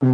Olá,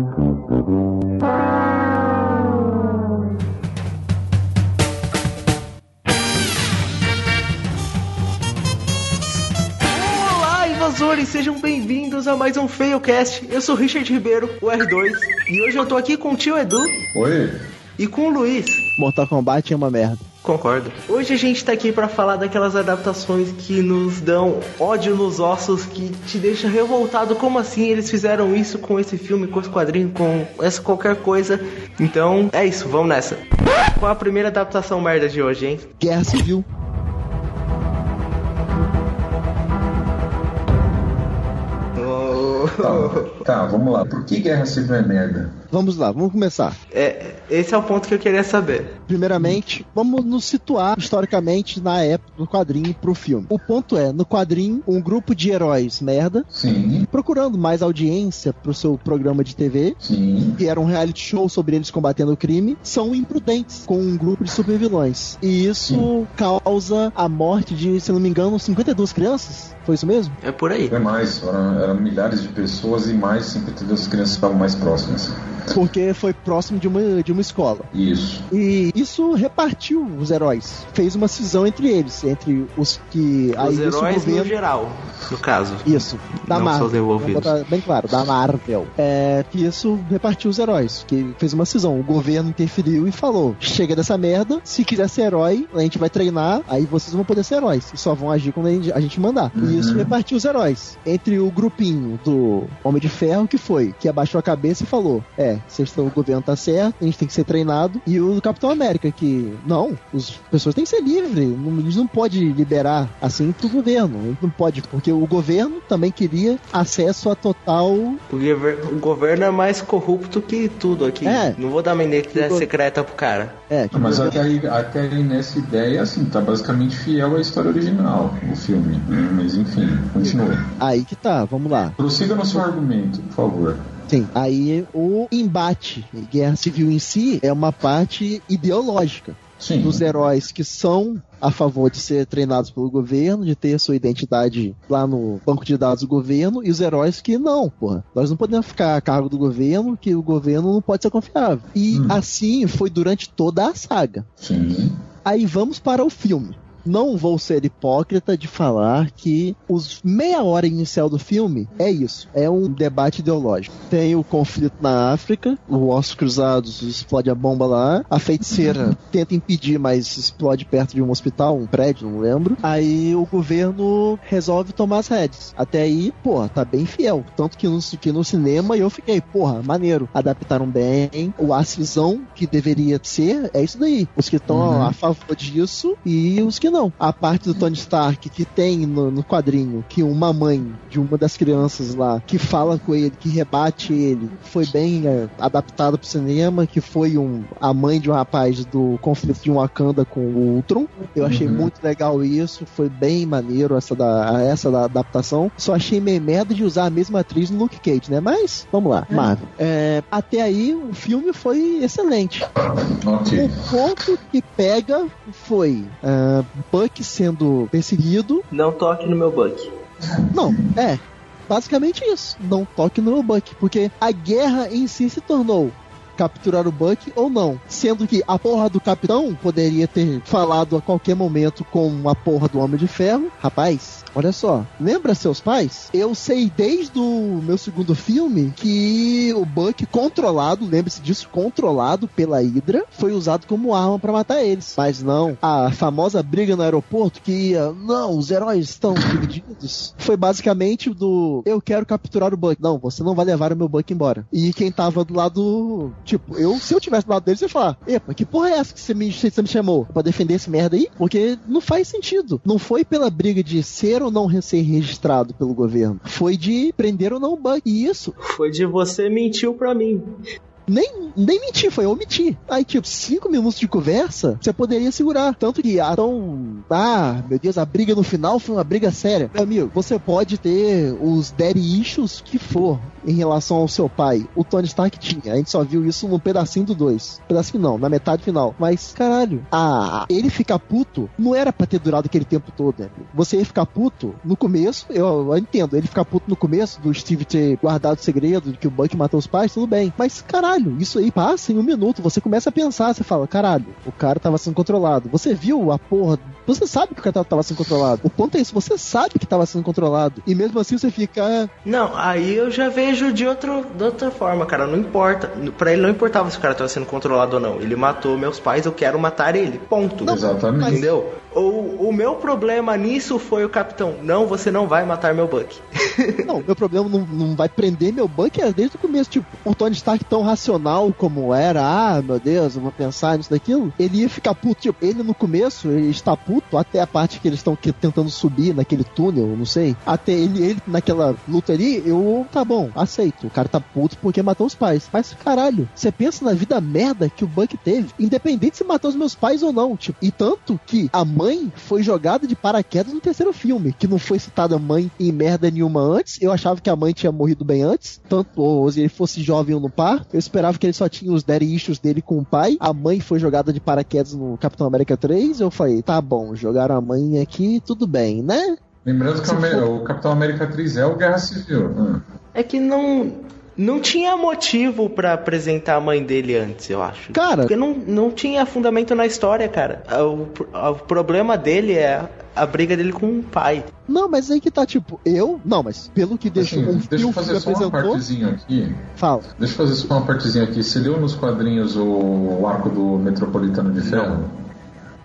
invasores! Sejam bem-vindos a mais um Failcast. Eu sou Richard Ribeiro, o R2, e hoje eu tô aqui com o tio Edu Oi? e com o Luiz. Mortal Kombat é uma merda. Concordo. Hoje a gente tá aqui pra falar daquelas adaptações que nos dão ódio nos ossos, que te deixa revoltado. Como assim eles fizeram isso com esse filme, com esse quadrinho, com essa qualquer coisa? Então, é isso, vamos nessa. Qual a primeira adaptação merda de hoje, hein? Guerra Civil. Tá, tá, vamos lá. Por que Guerra Civil é merda? Vamos lá, vamos começar. É, esse é o ponto que eu queria saber. Primeiramente, vamos nos situar historicamente na época do quadrinho pro filme. O ponto é, no quadrinho, um grupo de heróis merda, Sim, procurando mais audiência pro seu programa de TV, sim. que era um reality show sobre eles combatendo o crime, são imprudentes com um grupo de supervilões. E isso causa a morte de, se não me engano, 52 crianças? Foi isso mesmo? É por aí. É mais, eram, eram milhares de pessoas e mais 52 crianças estavam mais próximas. Porque foi próximo de uma, de uma escola. Isso. E isso repartiu os heróis. Fez uma cisão entre eles, entre os que. Os heróis no geral, no caso. Isso, da Não só Marvel. os envolvidos. Vamos botar bem claro, da Marvel. É que isso repartiu os heróis, que fez uma cisão. O governo interferiu e falou: chega dessa merda, se quiser ser herói, a gente vai treinar, aí vocês vão poder ser heróis. E só vão agir quando a gente, a gente mandar. E isso Uhum. repartiu os heróis. Entre o grupinho do Homem de Ferro, que foi, que abaixou a cabeça e falou: É, vocês estão, o governo tá certo, a gente tem que ser treinado. E o do Capitão América, que não, as pessoas têm que ser livres, não, eles não podem liberar assim pro governo. Não pode, porque o governo também queria acesso a total. O, gover- o governo é mais corrupto que tudo aqui. É. Não vou dar uma O identidade go- secreta pro cara. É, o Mas governo- até aí, até aí nessa ideia, assim, tá basicamente fiel à história original, o filme. Mas enfim, continue. aí que tá, vamos lá. Prossiga no seu argumento, por favor. Sim, aí o embate, guerra civil em si, é uma parte ideológica. Sim. dos heróis que são a favor de ser treinados pelo governo, de ter sua identidade lá no banco de dados do governo, e os heróis que não, porra. Nós não podemos ficar a cargo do governo, que o governo não pode ser confiável. E Hum. assim foi durante toda a saga. Sim. Aí vamos para o filme. Não vou ser hipócrita de falar que os meia hora inicial do filme é isso, é um debate ideológico. Tem o conflito na África, o Ossos Cruzados explode a bomba lá, a feiticeira tenta impedir, mas explode perto de um hospital, um prédio, não lembro. Aí o governo resolve tomar as rédeas. Até aí, porra, tá bem fiel. Tanto que no, que no cinema eu fiquei, porra, maneiro. Adaptaram bem. O a cisão que deveria ser é isso daí. Os que estão Uhum. a favor disso e os que não. A parte do Tony Stark que tem no, no quadrinho que uma mãe de uma das crianças lá que fala com ele, que rebate ele, foi bem é, adaptada pro cinema, que foi um, a mãe de um rapaz do conflito de Wakanda com o Ultron. Eu achei Uhum. muito legal isso, foi bem maneiro essa da, essa da adaptação. Só achei meio merda de usar a mesma atriz no Luke Cage, né? Mas, vamos lá, Marvel. É, até aí, o filme foi excelente. Ok. O ponto que pega foi ah, Buck sendo perseguido. Não toque no meu Buck. Não, é. Basicamente isso. Não toque no Buck. Porque a guerra em si se tornou capturar o Buck ou não. Sendo que a porra do capitão poderia ter falado a qualquer momento com a porra do Homem de Ferro. Rapaz, olha só. Lembra seus pais? Eu sei desde o meu segundo filme que o Buck controlado, lembre-se disso, controlado pela Hydra, foi usado como arma pra matar eles. Mas não, a famosa briga no aeroporto que ia, não, os heróis estão divididos, foi basicamente do eu quero capturar o Buck. Não, você não vai levar o meu Buck embora. E quem tava do lado, tipo, eu, se eu tivesse do lado deles, eu ia falar, epa, que porra é essa que você me, você me chamou? Pra defender esse merda aí? Porque não faz sentido. Não foi pela briga de ser ou não ser registrado pelo governo. Foi de prender ou não o Buck. E isso Foi de você mentiu pra mim. nem nem mentir, foi omitir. Aí, tipo, cinco minutos de conversa, você poderia segurar. Tanto que, ah, então, ah, meu Deus, a briga no final foi uma briga séria. Meu amigo, você pode ter os daddy issues que for em relação ao seu pai. O Tony Stark tinha. A gente só viu isso no pedacinho do 2. Pedacinho não, na metade final. Mas, caralho, ah, ele ficar puto não era pra ter durado aquele tempo todo, né? Você ia ficar puto no começo, eu, eu entendo, ele ficar puto no começo do Steve ter guardado o segredo de que o Buck matou os pais, tudo bem. Mas, caralho, isso aí passa em um minuto. Você começa a pensar, você fala, caralho, o cara tava sendo controlado. Você viu a porra. Você sabe que o cara tava sendo controlado. O ponto é isso, você sabe que tava sendo controlado. E mesmo assim você fica. Ah, Não, aí eu já vejo de, outro, de outra forma, cara. Não importa. Pra ele não importava se o cara tava sendo controlado ou não. Ele matou meus pais, eu quero matar ele. Ponto. Não, Exatamente. Entendeu? O, meu problema nisso foi o capitão. Não, você não vai matar meu Buck. Não, meu problema não, não vai prender meu Buck é desde o começo. Tipo, o Tony Stark tão racional como era, ah, meu Deus, eu vou pensar nisso daquilo. Ele ia ficar puto. Tipo, ele no começo, ele está puto até a parte que eles estão tentando subir naquele túnel, não sei. Até ele, ele naquela luta ali, eu, tá bom, aceito. O cara tá puto porque matou os pais. Mas, caralho, você pensa na vida merda que o Buck teve, independente se matou os meus pais ou não. Tipo, e tanto que a mãe foi jogada de paraquedas no terceiro filme, que não foi citada mãe em merda nenhuma antes. Eu achava que a mãe tinha morrido bem antes, tanto ou se ele fosse jovem ou no par. Eu esperava que ele só tinha os daddy issues dele com o pai. A mãe foi jogada de paraquedas no Capitão América 3. Eu falei, tá bom, jogaram a mãe aqui, tudo bem, né? Lembrando que o for- o Capitão América 3 é o Guerra Civil. né? É que não. Não tinha motivo pra apresentar a mãe dele antes, eu acho. Cara, Porque não, não tinha fundamento na história, cara. O, o problema dele é a briga dele com o pai. não, mas aí que tá, tipo, eu. Não, mas pelo que deixou Assim, deixa eu fazer só uma apresentou. partezinha aqui. Fala. Deixa eu fazer só uma partezinha aqui. Você leu nos quadrinhos o, o arco do Metropolitano de Ferro?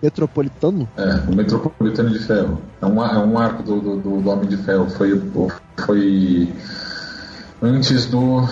Metropolitano? É, o Metropolitano de Ferro. É um, é um arco do, do, do- do Homem de Ferro. Foi, foi antes do.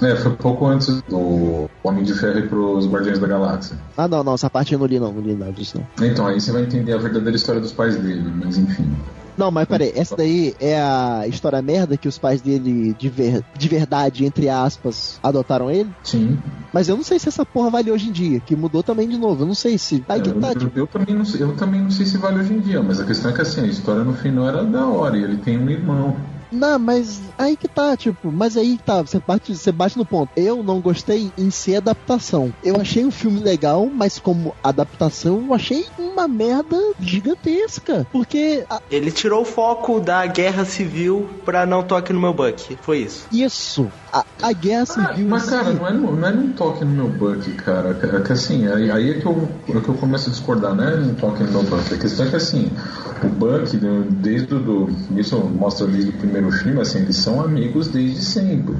É, foi pouco antes do Homem de Ferro ir pros Guardiões da Galáxia. Ah, não, não, essa parte eu não li, não, não li nada disso, não. Então, aí você vai entender a verdadeira história dos pais dele, mas enfim. Não, mas peraí, essa daí é a história merda que os pais dele, de, ver, de verdade, entre aspas, adotaram ele? Sim. Mas eu não sei se essa porra vale hoje em dia, que mudou também de novo. Eu não sei se. Aí É, que eu, tá, tipo, eu também não sei, eu também não sei se vale hoje em dia, mas a questão é que assim, a história no final era da hora e ele tem um irmão. Não, mas aí que tá, tipo, mas aí que tá, você bate, você bate no ponto. Eu não gostei em ser adaptação. Eu achei um filme legal, mas como adaptação, eu achei uma merda gigantesca. Porque a- Ele tirou o foco da guerra civil pra não toque no meu Buck. Foi isso. isso, a, a guerra Ah, civil. mas em cara, si- não é, não é num toque no meu buck, cara. É que assim, aí, aí é, que eu, é que eu começo a discordar, não é num toque no meu buck. A questão é que assim, o Buck, né, desde o do. Isso mostra desde o primeiro filme, assim, eles são amigos desde sempre.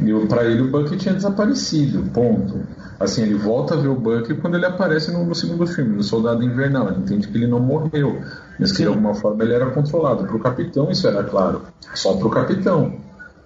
E o- pra ele o Buck tinha desaparecido, ponto. Assim, ele volta a ver o Buck quando ele aparece no, no segundo filme, no Soldado Invernal. Ele entende que ele não morreu, mas que de alguma forma ele era controlado. Pro capitão isso era claro. Só pro capitão.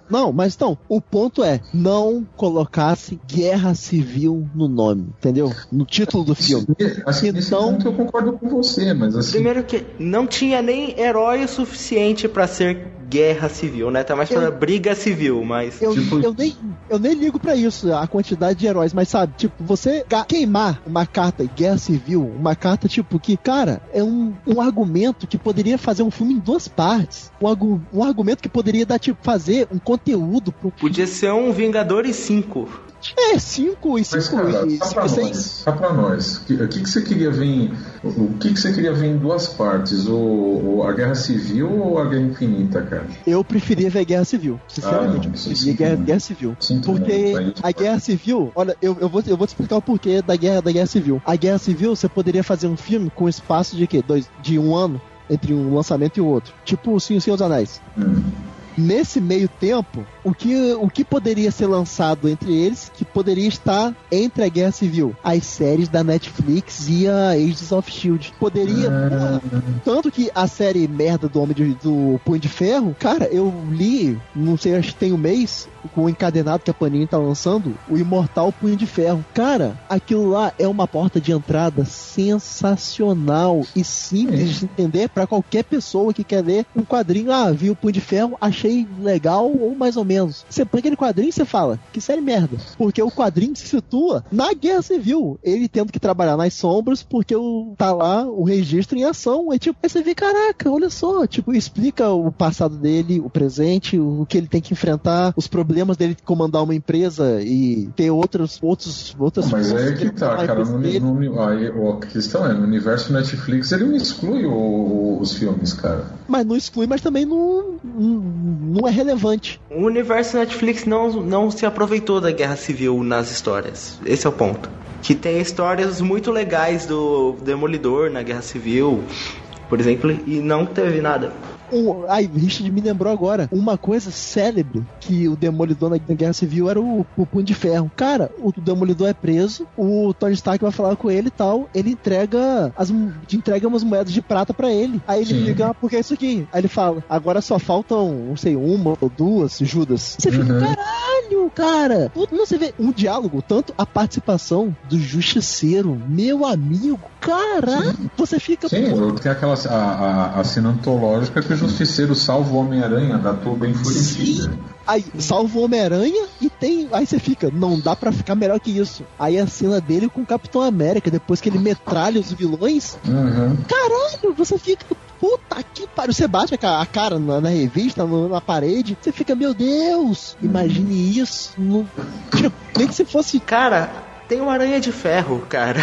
Não, mas então, o ponto é, não colocasse guerra civil no nome, entendeu? No título do filme. Assim, nesse Então- ponto eu concordo com você, mas assim. Primeiro que não tinha nem herói o suficiente pra ser guerra civil, né? Tá mais pra Eu- briga civil, mas. Eu, Tipo- eu, nem, eu nem ligo pra isso, a quantidade de heróis, mas sabe, tipo, você queimar uma carta guerra civil, uma carta tipo que, cara, é um, um argumento que poderia fazer um filme em duas partes. Um, argu- um argumento que poderia dar, tipo, fazer um conteúdo pro. Podia ser um Vingadores 5. É, cinco e Mas, cinco cara, e só pra cinco, nós, seis. só pra nós. O que, que que você queria ver em. O que, que você queria ver em duas partes? O, o- a Guerra Civil ou a Guerra Infinita, cara? Eu preferia ver Guerra Civil. Sinceramente, Ah, não, eu preferia guerra, não. guerra Civil. Sinto Porque muito, a Guerra Civil, olha, eu, eu, vou, eu vou te explicar o porquê da guerra, da guerra Civil. A Guerra Civil, você poderia fazer um filme com espaço de quê? Dois, de um ano entre um lançamento e o outro. Tipo sim, o Senhor dos Anéis. Hum. Nesse meio tempo, o que, o que poderia ser lançado entre eles, que poderia estar entre a Guerra Civil? As séries da Netflix e a Agents of S.H.I.E.L.D. Poderia, porra, tanto que a série merda do Homem de, do Punho de Ferro, cara, eu li, não sei, acho que tem um mês, com o encadenado que a Panini tá lançando, o Imortal Punho de Ferro. Cara, aquilo lá é uma porta de entrada sensacional e simples de entender pra qualquer pessoa que quer ler um quadrinho. Ah, vi o Punho de Ferro, achei legal ou mais ou menos menos. Você põe aquele quadrinho e você fala, que série merda. Porque o quadrinho se situa na Guerra Civil. Ele tendo que trabalhar nas sombras porque o, tá lá o registro em ação. É tipo, aí você vê, caraca, olha só. Tipo, explica o passado dele, o presente, o que ele tem que enfrentar, os problemas dele comandar uma empresa e ter outros, outros, outras Mas aí é que ele tá, cara. No, no, aí, a questão é, no universo Netflix ele não exclui o- os filmes, cara. Mas não exclui, mas também não, não, não é relevante. O universo Netflix não, não se aproveitou da guerra civil nas histórias. Esse é o ponto. Que tem histórias muito legais do Demolidor na guerra civil, por exemplo, e não teve nada. Um, ai, Richard me lembrou agora. Uma coisa célebre que o Demolidor na Guerra Civil era o, o Punho de Ferro. Cara, o Demolidor é preso, o Tony Stark vai falar com ele e tal. Ele entrega as entrega umas moedas de prata pra ele. Aí ele Sim. fica, ah, por que isso aqui? Aí ele fala, agora só faltam, não sei, uma ou duas Judas. Você fica, Uhum. caralho, cara. Não, você vê um diálogo, tanto a participação do Justiceiro, meu amigo, caralho. Você fica, Sim, pô, tem aquela a, a, a cena antológica que o Justiceiro salva o Homem-Aranha da tua bem enfurecida. Aí salva o Homem-Aranha e tem. Aí você fica, não dá pra ficar melhor que isso. Aí a cena dele com o Capitão América, depois que ele metralha os vilões, Uhum. caralho, você fica. Puta que pariu. Você bate a ca- a cara na, na revista, no- na parede, você fica, meu Deus, imagine isso. No, tipo, nem que se fosse. Cara, tem uma aranha de ferro, cara.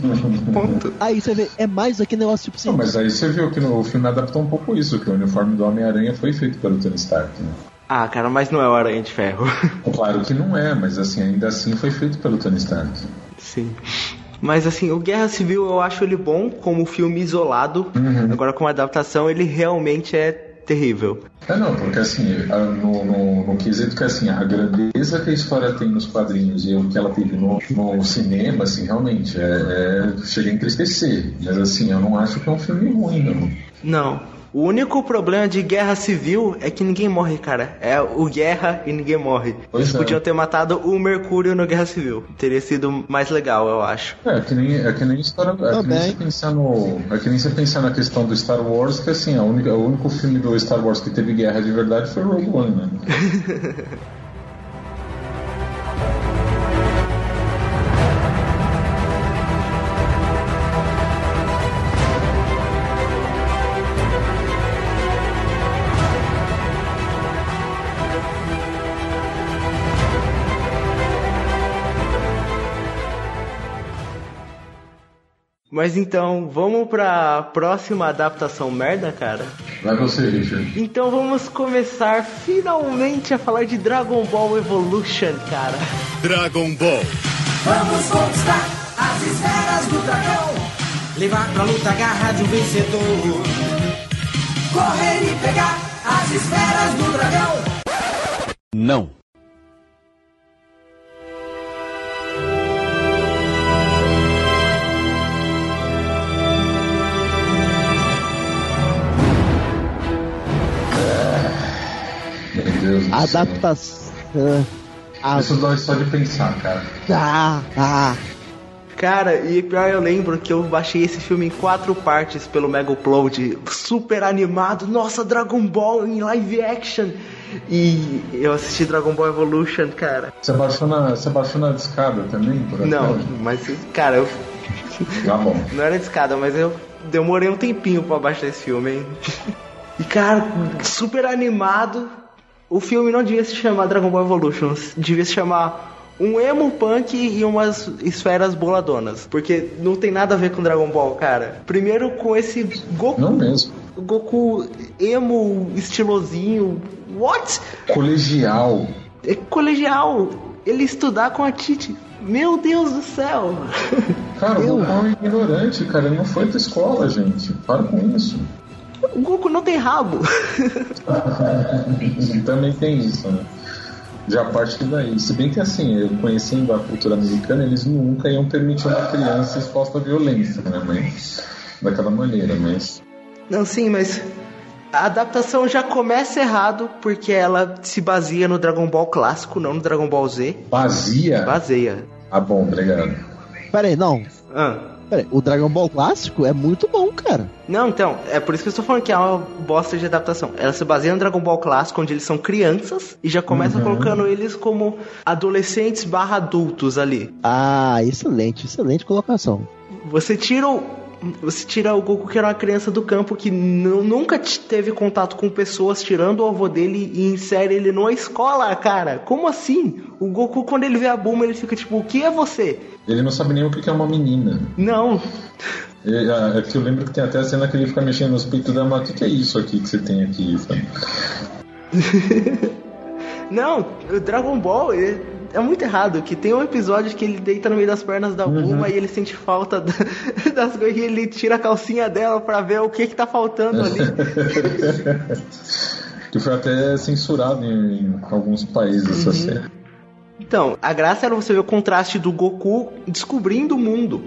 Ponto. Aí você vê, é mais aquele negócio tipo assim. Não, mas aí você viu que no, o filme adaptou um pouco isso, que o uniforme do Homem-Aranha foi feito pelo Tony Stark. Né? Ah, cara, mas não é o aranha de ferro. Claro que não é, mas assim, ainda assim foi feito pelo Tony Stark. Sim. Mas assim, o Guerra Civil eu acho ele bom como filme isolado. Uhum. Agora, como adaptação, ele realmente é terrível. É não, porque assim, no, no, no quesito que assim, a grandeza que a história tem nos quadrinhos e o que ela teve no, no cinema, assim, realmente, é, é, chega a entristecer. Mas assim, eu não acho que é um filme ruim, não. Não. O único problema de Guerra Civil é que ninguém morre, cara. É o Guerra e ninguém morre. Pois Eles é. podiam ter matado o Mercúrio no Guerra Civil. Teria sido mais legal, eu acho. É, que nem, é que nem história. É que nem você pensar no. É que nem você pensar na questão do Star Wars, que assim, a única, o único filme do Star Wars que teve guerra de verdade foi Rogue One, né? Mas então, vamos pra próxima adaptação merda, cara? Vai você, Richard. Então vamos começar finalmente a falar de Dragon Ball Evolution, cara. Dragon Ball. Vamos conquistar as esferas do dragão. Levar pra luta a garra de um vencedor. Correr e pegar as esferas do dragão. Não. Deus do céu. Adaptação. Ah, Isso dói só de pensar, cara. ah, ah. Cara, e pior eu lembro que eu baixei esse filme em quatro partes pelo Mega Upload, super animado, nossa, Dragon Ball em live action. E eu assisti Dragon Ball Evolution, cara. Você baixou na, você baixou na discada também, por Não, mas, cara, eu Tá bom. não era de escada, mas eu demorei um tempinho pra baixar esse filme, hein? E cara, super animado. O filme não devia se chamar Dragon Ball Evolution, devia se chamar um emo punk e umas esferas boladonas. Porque não tem nada a ver com Dragon Ball, cara. Primeiro com esse Goku. Não mesmo. Goku emo, estilosinho. What? Colegial. É colegial. Ele estudar com a Titi. Meu Deus do céu. Cara, o Goku é um ignorante, cara. Ele não foi pra escola, gente. Para com isso. O Goku não tem rabo. Também tem isso, né? Já parte daí. Se bem que assim, eu conhecendo a cultura americana, eles nunca iam permitir uma criança exposta à violência, né? Mas daquela maneira, mas. Não, sim, mas a adaptação já começa errado porque ela se baseia no Dragon Ball clássico, não no Dragon Ball Z. Vazia? Baseia. Ah bom, obrigado. Pera aí, não. Ah, Peraí, o Dragon Ball clássico é muito bom, cara. Não, então, é por isso que eu estou falando que é uma bosta de adaptação. Ela se baseia no Dragon Ball clássico, onde eles são crianças, e já começa Uhum. colocando eles como adolescentes barra adultos ali. Ah, excelente, excelente colocação. Você tira o. Você tira o Goku que era uma criança do campo que nu- nunca teve contato com pessoas, tirando o avô dele e insere ele numa escola, cara. Como assim? O Goku, quando ele vê a Bulma, ele fica tipo, o que é você? Ele não sabe nem o que é uma menina. Não. É, é que eu lembro que tem até a cena que ele fica mexendo nos peitos da mãe. O que, é isso aqui que você tem aqui? sabe? Não, o Dragon Ball é, é muito errado. Que tem um episódio que ele deita no meio das pernas da Bulma e ele sente falta da- das coisas e ele tira a calcinha dela pra ver o que que tá faltando ali. que foi até censurado em, em alguns países essa série. Então, a graça era você ver o contraste do Goku descobrindo o mundo.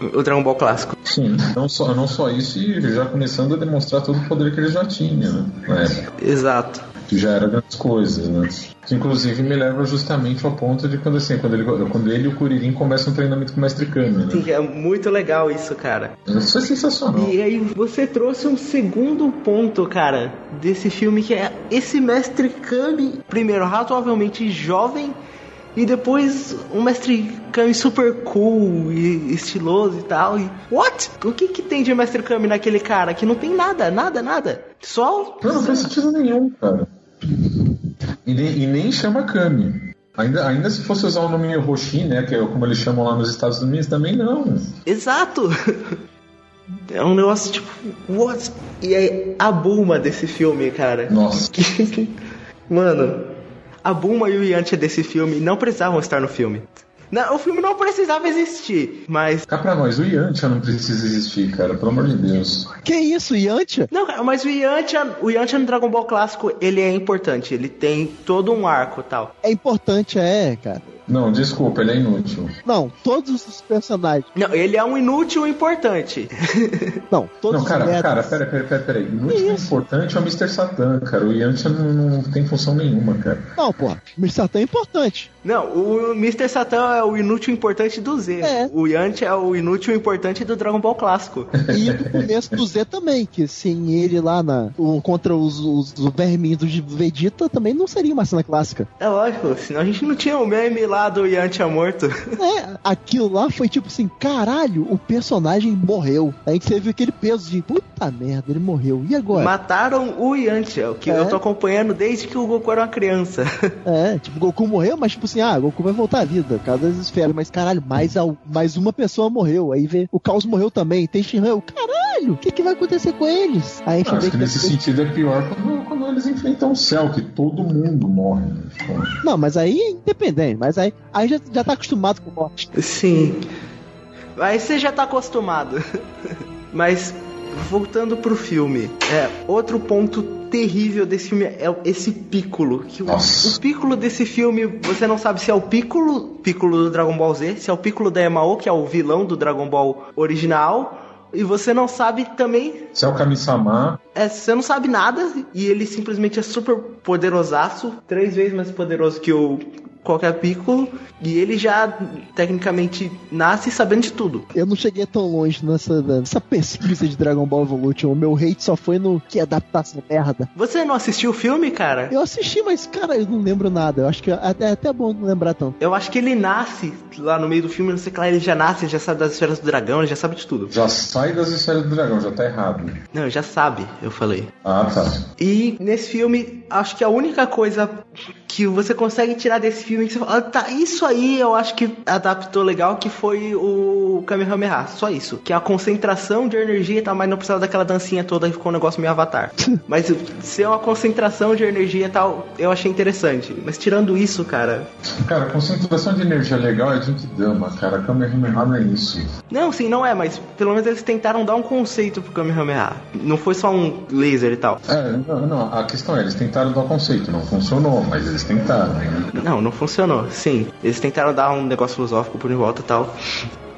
O Dragon Ball clássico. Sim, não só, não só isso, e já começando a demonstrar todo o poder que ele já tinha, né? Na época. Exato. Que já era grandes coisas, né? Que inclusive me leva justamente ao ponto de quando assim, quando ele, quando ele e o Kuririn começam um treinamento com o Mestre Kami, né? Sim, é muito legal isso, cara. Isso é sensacional. E aí você trouxe um segundo ponto, cara, desse filme que é esse mestre Kami, primeiro razoavelmente jovem e depois um mestre Kami super cool e estiloso e tal. E what? O que que tem de mestre Kami naquele cara que não tem nada, nada, nada? Só Não, não faz sentido nenhum, cara. E nem, e nem chama Kami. Ainda, ainda se fosse usar o nome Roshi, né? Que é como eles chamam lá nos Estados Unidos, também não. Exato! É um negócio tipo, what? E aí, a Bulma desse filme, cara. Nossa. Mano, a Bulma e o Yantia desse filme não precisavam estar no filme. Não, o filme não precisava existir, mas. Cá pra nós, o Yantia não precisa existir, cara, pelo amor de Deus. Que isso, Yantia? Não, cara, mas o Yantia, o Yantia no Dragon Ball clássico, ele é importante, ele tem todo um arco e tal. É importante, é, cara. Não, desculpa, ele é inútil. Não, todos os personagens. Não, ele é um inútil importante. Não, todos Não, cara, os cara, pera, pera, pera. Inútil e importante é o Mr. Satan, cara. O Yantia não, não tem função nenhuma, cara. Não, porra. Mr. Satan é importante. Não, o Mr. Satan é o inútil importante do Z. É. O Yantia é o inútil importante do Dragon Ball clássico. E do começo do Z também, que sem ele lá na, o- contra os, os, os verminhos do Vegeta também não seria uma cena clássica. É lógico, senão a gente não tinha o meme lá do Yantia morto. É, aquilo lá foi tipo assim, caralho, o personagem morreu. A gente teve aquele peso de, puta merda, ele morreu. E agora? Mataram o Yantia, o que É. eu tô acompanhando desde que o Goku era uma criança. É, tipo, Goku morreu, mas tipo assim, ah, Goku vai voltar à vida, cada das esferas. Mas caralho, mais, al- mais uma pessoa morreu. Aí vê, o Caos morreu também, tem Shinran, caralho, o que, que vai acontecer com eles? Aí a gente Acho que nesse depois- sentido é pior quando, quando eles enfrentam o céu, que todo mundo morre. né? Não, mas aí é independente, mas aí, aí já, já tá acostumado com morte. Sim. Aí você já tá acostumado. Mas voltando pro filme, é outro ponto terrível desse filme é esse Piccolo. Que o, Nossa. o Piccolo desse filme, você não sabe se é o Piccolo, Piccolo do Dragon Ball Z, se é o Piccolo da Emao, que é o vilão do Dragon Ball original, e você não sabe também Se é o Kami-sama, é, você não sabe nada e ele simplesmente é super poderosaço, três vezes mais poderoso que o qualquer Piccolo, e ele já tecnicamente nasce sabendo de tudo. Eu não cheguei tão longe nessa, nessa pesquisa de Dragon Ball Evolution. O meu hate só foi no que adaptação merda. Você não assistiu o filme, cara? Eu assisti, mas, cara, eu não lembro nada. Eu acho que é até, é até bom não lembrar tanto. Eu acho que ele nasce lá no meio do filme, não sei o que lá, ele já nasce, ele já sabe das esferas do dragão, ele já sabe de tudo. já sai das esferas do dragão, já tá errado. Não, já sabe, eu falei. Ah, tá. E nesse filme, acho que a única coisa que você consegue tirar desse filme que você fala, ah, tá, isso aí eu acho que adaptou legal, que foi o Kamehameha, só isso. Que é a concentração de energia e tal, mas não precisava daquela dancinha toda que ficou um negócio meio avatar. mas ser uma concentração de energia e tal, eu achei interessante. Mas tirando isso, cara. Cara, concentração de energia legal é Jinkidama, cara. Kamehameha não é isso. Não, sim, não é, mas pelo menos eles tentaram dar um conceito pro Kamehameha. Não foi só um laser e tal. É, não, não, a questão é, eles tentaram dar o conceito, não funcionou, mas eles tentaram. né? Não, não funcionou. Sim, eles tentaram dar um negócio filosófico por em volta e tal.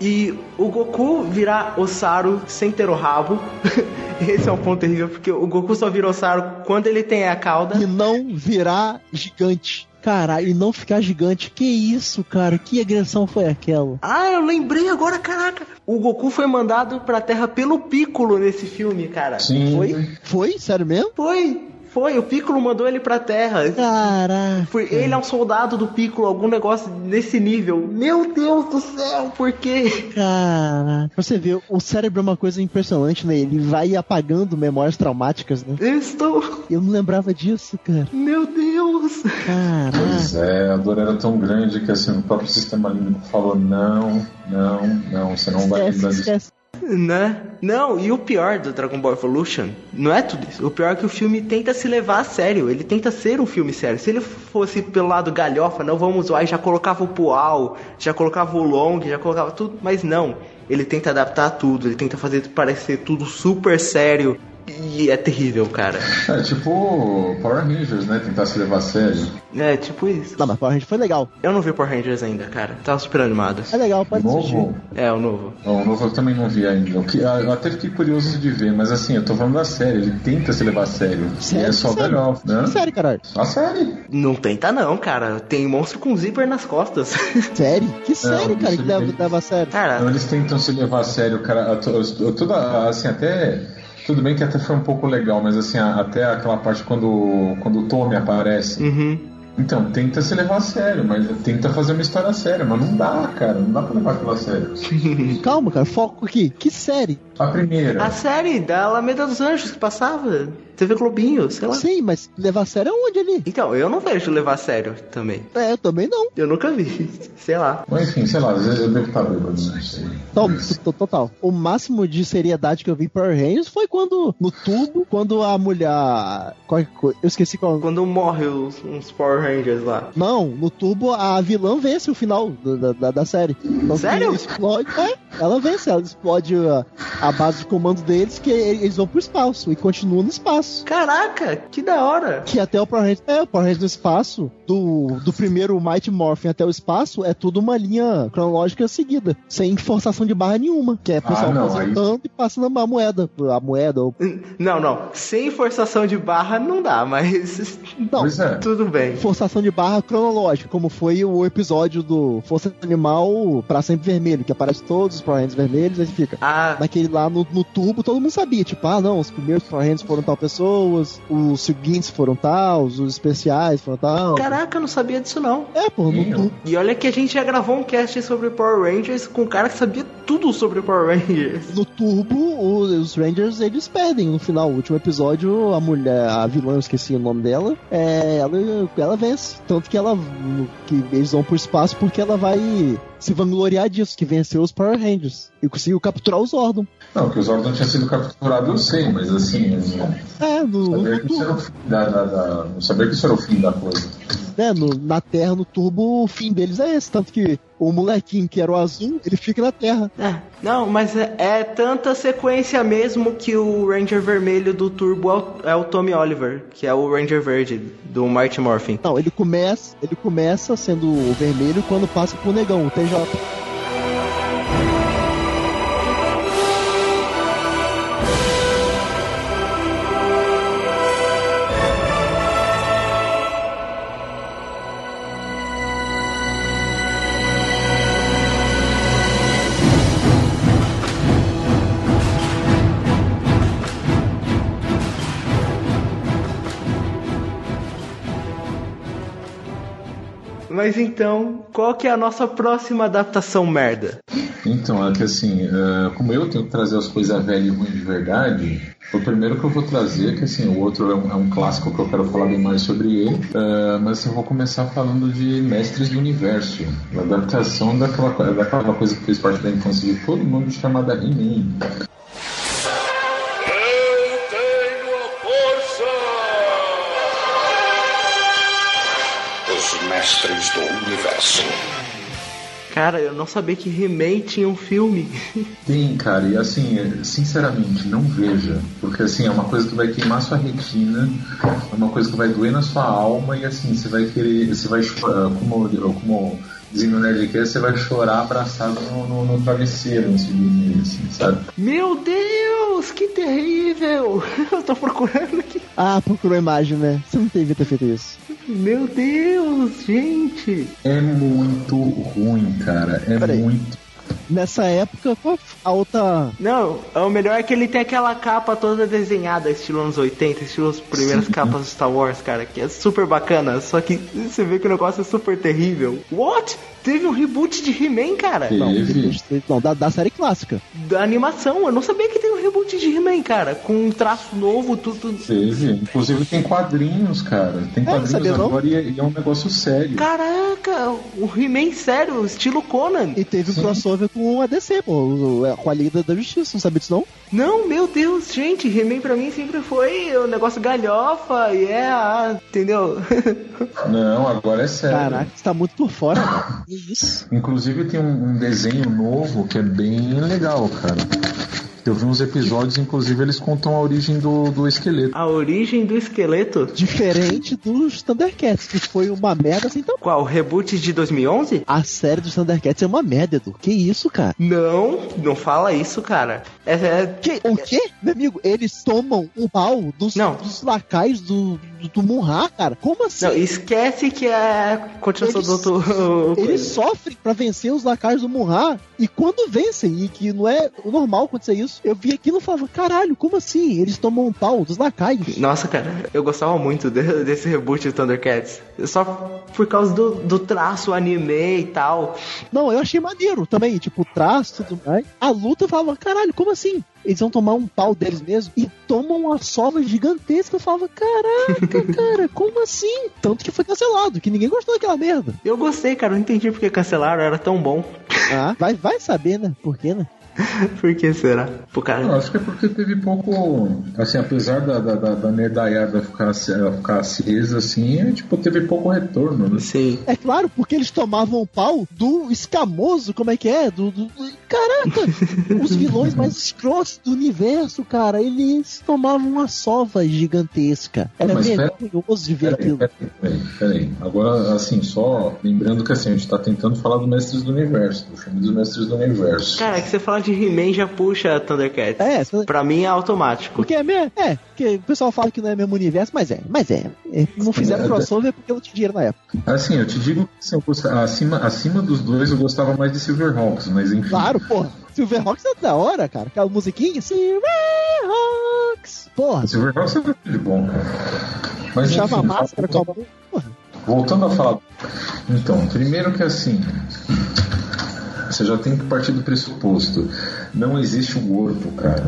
E o Goku virar Osaru sem ter o rabo. Esse é um ponto terrível, porque o Goku só vira Osaru quando ele tem a cauda. E não virar gigante. Caralho, e não ficar gigante. Que isso, cara? Que agressão foi aquela? Ah, eu lembrei agora, caraca. O Goku foi mandado pra Terra pelo Piccolo nesse filme, cara. Sim. Foi? Foi? Sério mesmo? Foi. Foi, o Piccolo mandou ele pra Terra. Caraca. Foi, ele é um soldado do Piccolo, algum negócio nesse nível. Meu Deus do céu, por quê? Caraca. Você vê, o cérebro é uma coisa impressionante, né? Ele vai apagando memórias traumáticas, né? Eu estou. Eu não lembrava disso, cara. Meu Deus. Caraca. Pois é, a dor era tão grande que assim, o próprio sistema límbico falou: não, não, não, você não vai Esquece, disso. esquece. Né? Não, e o pior do Dragon Ball Evolution não é tudo isso. O pior é que o filme tenta se levar a sério. Ele tenta ser um filme sério. Se ele fosse pelo lado galhofa, não vamos e já colocava o Pual, já colocava o Long, já colocava tudo. Mas não. Ele tenta adaptar tudo. Ele tenta fazer parecer tudo super sério. E é terrível, cara. É tipo Power Rangers, né? Tentar se levar a sério. É, tipo isso. Não, mas Power Rangers foi legal. Eu não vi Power Rangers ainda, cara. Tava super animado. É legal, pode assistir. Novo. É, o novo. Não, o novo eu também não vi ainda. Ah, eu até fiquei curioso de ver, mas assim, eu tô falando da série, ele tenta se levar a sério. Sério? E é só Sério? galhofa, né? Sério, caralho. A série. Não tenta não, cara. Tem monstro com zíper nas costas. Sério? Que sério, isso cara, que ele- leva, leva a sério. Então cara, eles tentam se levar a sério, cara. Toda, assim, até. Tudo bem que até foi um pouco legal, mas assim, até aquela parte quando, quando o Tommy aparece. uhum. Então, tenta se levar a sério, mas tenta fazer uma história séria, mas não dá, cara. Não dá pra levar aquilo a sério. Calma, cara, foco aqui. Que série? A primeira. A série da Alameda dos Anjos que passava. TV Globinho, sei lá. Sim, mas levar a sério aonde ali? Então, eu não vejo levar a sério também. É, eu também não. Eu nunca vi. Sei lá. Mas enfim, sei lá, às vezes eu devo estar bêbado, não sei. Então, t- t- total. O máximo de seriedade que eu vi em Power Rangers foi quando, no tubo, quando a mulher. Coisa. Eu esqueci qual. Quando morre os, uns Power Rangers lá. Não, no tubo a vilã vence o final do- da, da, da série. Que Sério? Explode, é, ela vence, ela explode a, a base de comando deles, que eles vão pro espaço e continuam no espaço. Caraca, que da hora. Que até o Power Rangers, é, o Power Rangers no espaço, do, do primeiro Mighty Morphin até o espaço, é tudo uma linha cronológica seguida, sem forçação de barra nenhuma, que é o pessoal Ah, não, aposentando e passando a moeda, a moeda, ou... Não, não. Sem forçação de barra não dá, mas. Não, Pois é. Tudo bem. forçação de barra cronológica, como foi o episódio do Força Animal pra Sempre Vermelho, que aparece todos os Power Rangers vermelhos, aí fica. Ah, Naquele lá no, no tubo, todo mundo sabia, tipo, ah, não, os primeiros Power Rangers foram tal pessoas, os seguintes foram tal, os especiais foram tal. caraca, eu não sabia disso não. É, pô, no Sim, tubo. E olha que a gente já gravou um cast sobre Power Rangers com um cara que sabia tudo sobre Power Rangers. No turbo, os, os Rangers eles perdem no final. O último episódio, a mulher, a vilã, eu esqueci o nome dela, é, ela, ela vence. Tanto que ela que eles vão pro espaço porque ela vai se vangloriar disso, que venceu os Power Rangers. E conseguiu capturar os Zordon. Não, que o Zordon tinha sido capturado, eu sei, mas assim, É, no, no, sabia que isso da, da, da- que isso era o fim da coisa. né, no- na Terra, no turbo, o fim deles é esse. Tanto que o molequinho que era o azul, ele fica na Terra. É, não, mas é, é tanta sequência mesmo que o Ranger vermelho do Turbo é o, é o Tommy Oliver, que é o Ranger verde do Mighty Morphin. Não, ele começa, ele começa sendo o vermelho quando passa pro negão, o TJ. Mas então, qual que é a nossa próxima adaptação merda? Então, é que assim, é, como eu tenho que trazer as coisas velhas e ruins de verdade, o primeiro que eu vou trazer, que assim, o outro é um, é um clássico que eu quero falar bem mais sobre ele, é, mas eu vou começar falando de Mestres do Universo, a adaptação daquela, daquela coisa que fez parte da infância de todo mundo chamada He-Man. Mestres do universo. Cara, eu não sabia que He-Man tinha um filme. Tem, cara, e assim, é, sinceramente, não veja. Porque assim, é uma coisa que vai queimar sua retina, é uma coisa que vai doer na sua alma, e assim, você vai querer, você vai chorar, como, como dizem no Nerdcast, você vai chorar abraçado no, no, no travesseiro nesse vídeo, assim, sabe? Meu Deus, que terrível! Eu tô procurando aqui. Ah, procurou a imagem, né? Você não devia ter feito isso. Meu Deus, gente! É muito ruim, cara. É Peraí. muito. Nessa época, qual a outra. Não, o melhor é que ele tem aquela capa toda desenhada, estilo anos 80, estilo as primeiras Sim. capas do Star Wars, cara, que é super bacana, só que você vê que o negócio é super terrível. What? Teve um reboot de He-Man, cara? Teve. Não, depois- não da, da série clássica. Da animação, eu não sabia que tem um reboot de He-Man, cara, com um traço novo, tudo. Teve. Inclusive tem quadrinhos, cara. Tem É, quadrinhos não? agora e é, e é um negócio sério. Caraca, o He-Man sério, estilo Conan. E teve um Sim. crossover com a DC, pô, com a Liga da Justiça, não sabia disso não? Não, meu Deus, gente, He-Man pra mim sempre foi o negócio galhofa, e é, ah, entendeu? Não, agora é sério. Caraca, você tá muito por fora, cara. Isso? Inclusive tem um, um desenho novo que é bem legal, cara. Eu vi uns episódios, inclusive eles contam a origem do, do esqueleto. A origem do esqueleto? Diferente dos Thundercats, que foi uma merda assim então. Qual, reboot de 2011? A série dos Thundercats é uma merda, Edu. Que isso, cara? Não, não fala isso, cara. É, é- Que, o quê? Meu amigo, eles tomam um pau dos, Não. dos lacais do, do, do Munra, cara. Como assim? não, esquece que é continuação Eles- do outro. Eles sofrem pra vencer os lacaios do Munra. E quando vencem, e que não é normal acontecer isso, eu vi aquilo e falava, caralho, como assim? Eles tomam um pau dos lacaios. Nossa, cara, eu gostava muito de- desse reboot do Thundercats. Só por causa do, do traço anime e tal. Não, eu achei maneiro também, tipo, traço e tudo mais. A luta eu falava, caralho, como assim? Eles vão tomar um pau deles mesmo e tomam uma sova gigantesca. Eu falava, caraca, cara, como assim? Tanto que foi cancelado, que ninguém gostou daquela merda. Eu gostei, cara, não entendi porque cancelaram, era tão bom. Ah, vai, vai saber, né? Por quê, né? Por que será? Pô, Eu cara, acho que é porque teve pouco. Assim, apesar da, da, da, da nerdaiada ficar, ficar acesa, assim, é, tipo, teve pouco retorno, né? sim. É claro, porque eles tomavam o pau do escamoso, como é que é? Do, do- do- Caraca! os vilões mais escrotos do universo, cara, eles tomavam uma sova gigantesca. Era Mas vergonhoso de ver aquilo. peraí, peraí, peraí. Agora, assim, só lembrando que assim, a gente tá tentando falar do Mestres do Universo, do filme dos Mestres do Universo. Cara, é que você fala de He-Man já puxa Thundercats. É, Pra mim é automático. Porque é mesmo, é, porque o pessoal fala que não é mesmo universo, mas é, mas é. É, Não fizeram É, crossover porque não tinha dinheiro na época. Assim, eu te digo que assim, eu gostava- acima, acima dos dois eu gostava mais de Silverhawks, mas enfim. Claro, porra. Silverhawks é da hora, cara. Aquela musiquinha, Silverhawks. Porra, Silverhawks é muito de bom, cara. Mas puxava a enfim, máscara com a mão. Porra. voltando a falar. Então, primeiro que assim. Você já tem que partir do pressuposto. Não existe um corpo, cara.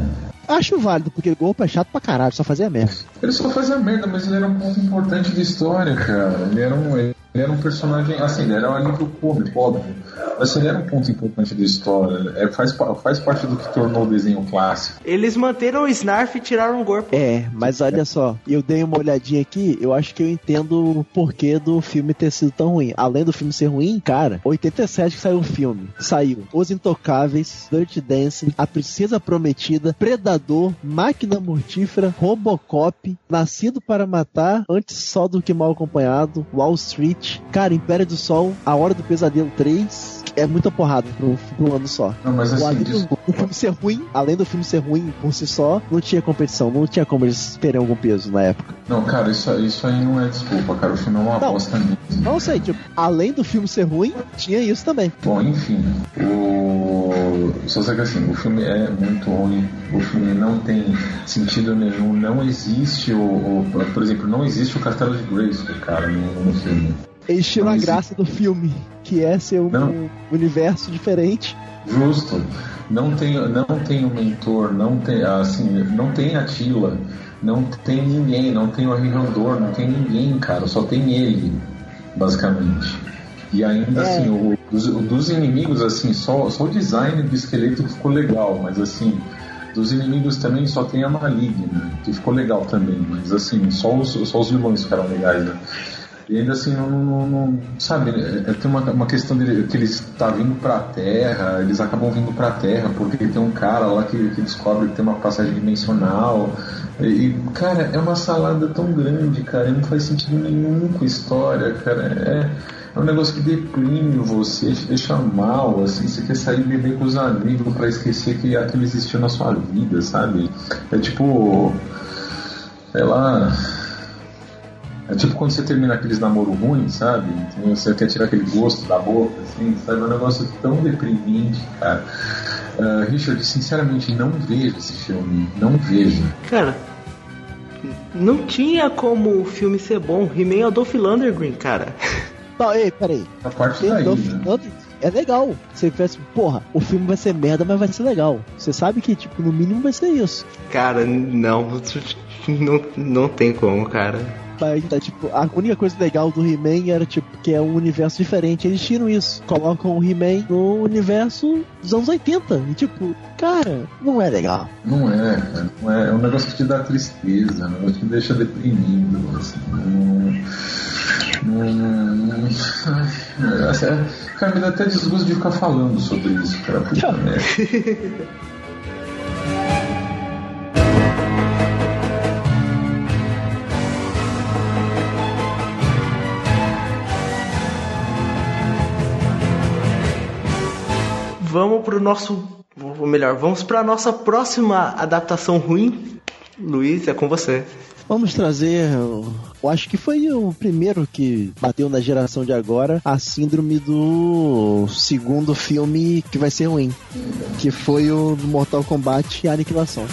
Acho válido, porque o golpe é chato pra caralho, só fazia merda. Ele só fazia merda, mas ele era um ponto importante de história, cara. Ele era um, ele era um personagem, assim, ele era um livro cômico, óbvio. Mas ele era um ponto importante da história. É, faz, faz parte do que tornou o desenho clássico. Eles manteram o Snarf e tiraram o corpo. É, mas olha só, eu dei uma olhadinha aqui, eu acho que eu entendo o porquê do filme ter sido tão ruim. Além do filme ser ruim, cara, 87 que saiu o filme. Saiu Os Intocáveis, Dirty Dancing, A Princesa Prometida, Predador, Máquina Mortífera, Robocop, Nascido para Matar, Antes Só do que Mal Acompanhado, Wall Street, cara, Império do Sol, A Hora do Pesadelo 3. É muita porrada pro, pro ano só. Não, mas O, assim, além do, o filme ser ruim, além do filme ser ruim por si só, não tinha competição, não tinha como eles terem algum peso na época. Não, cara, isso, isso aí não é desculpa, cara. O filme é uma Não. bosta mesmo. Não sei, tipo, além do filme ser ruim, tinha isso também. Bom, enfim, o... só sei que assim, o filme é muito ruim, o filme não tem sentido nenhum, não existe o, o- por exemplo, não existe o Castelo de Grayskull, cara, no, no filme. Tiram a graça do filme, que é ser um Não. universo diferente. Justo. Não tem, não tem o mentor, não tem, assim, não tem a Tila, não tem ninguém, não tem o Arrihandor, não tem ninguém, cara, só tem ele, basicamente. E ainda É. assim, o, dos, dos inimigos, assim, só, só o design do esqueleto que ficou legal, mas assim, dos inimigos também só tem a Maligna, que ficou legal também, mas assim, só os, só os vilões ficaram legais, né? E ainda assim, não, não- não- sabe, é, é, tem uma, uma questão de que eles tá vindo pra Terra, eles acabam vindo pra Terra porque tem um cara lá que, que descobre que tem uma passagem dimensional. E, cara, é uma salada tão grande, cara, não faz sentido nenhum com a história, cara. É, é um negócio que deprime você, te deixa mal, assim, você quer sair beber com os amigos pra esquecer que aquilo existiu na sua vida, sabe? É tipo. Sei lá. É tipo quando você termina aqueles namoro ruins, sabe? Então você quer tirar aquele gosto da boca, assim, sabe? É um negócio tão deprimente, cara. Uh, Richard, sinceramente, não vejo esse filme. Não vejo. Cara, não tinha como o filme ser bom. He-Man é o Dolph Lundgren, cara. Não, ei, peraí. A parte daí, Dolph né? Lundgren, é legal. Você pensa, porra, o filme vai ser merda, mas vai ser legal. Você sabe que, tipo, no mínimo vai ser isso. Cara, não. Não, não tem como, cara. Mas tá, tipo, a única coisa legal do He-Man era, tipo, que é um universo diferente. Eles tiram isso. Colocam o He-Man no universo dos anos 80. E, tipo, cara, não é legal. Não é, cara. Não é, é um negócio que te dá tristeza, é um negócio que deixa deprimido. Assim, não, não, não, cara, me dá até desgosto de ficar falando sobre isso, cara. Puta merda. Vamos pro nosso. Ou melhor, vamos pra nossa próxima adaptação ruim. Luiz, é com você. Vamos trazer. Eu acho que foi o primeiro que bateu na geração de agora a síndrome do segundo filme que vai ser ruim. Que foi o Mortal Kombat e a Aniquilação.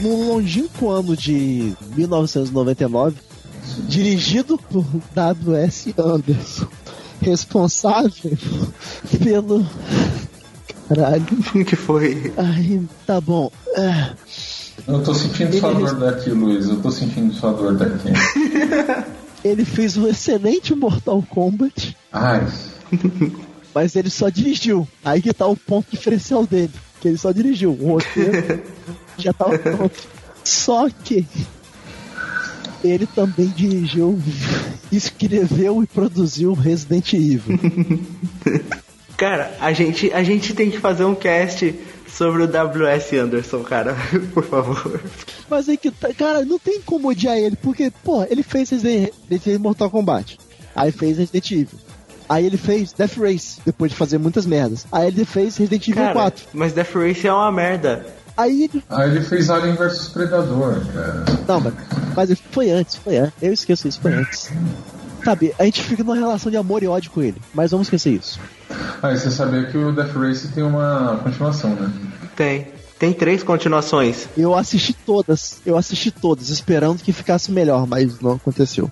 No longínquo ano de 1999, dirigido por W.S. Anderson, responsável pelo. Caralho. que foi? Ai, tá bom. É, Eu tô sentindo sua dor daqui, Luiz. Eu tô sentindo sua dor daqui. ele fez um excelente Mortal Kombat, Ai, mas ele só dirigiu. Aí que tá o ponto diferencial dele. Que ele só dirigiu. O roteiro já tava pronto. Só que ele também dirigiu, escreveu e produziu Resident Evil. Cara, a gente, a gente tem que fazer um cast sobre o W.S. Anderson, cara. Por favor. Mas aí que tá, cara, não tem como odiar ele, porque, pô, ele fez Resident fez Mortal Kombat. Aí fez Resident Evil. Aí ele fez Death Race, depois de fazer muitas merdas. Aí ele fez Resident Evil Cara, 4. mas Death Race é uma merda. Aí ele. aí ele fez Alien vs Predador, cara. Não, mas, mas foi antes, foi antes. Eu esqueço isso, foi antes. Sabe, a gente fica numa relação de amor e ódio com ele, mas vamos esquecer isso. Ah, e você sabia que o Death Race tem uma continuação, né? Tem. Tem três continuações. Eu assisti todas, eu assisti todas, esperando que ficasse melhor, mas não aconteceu.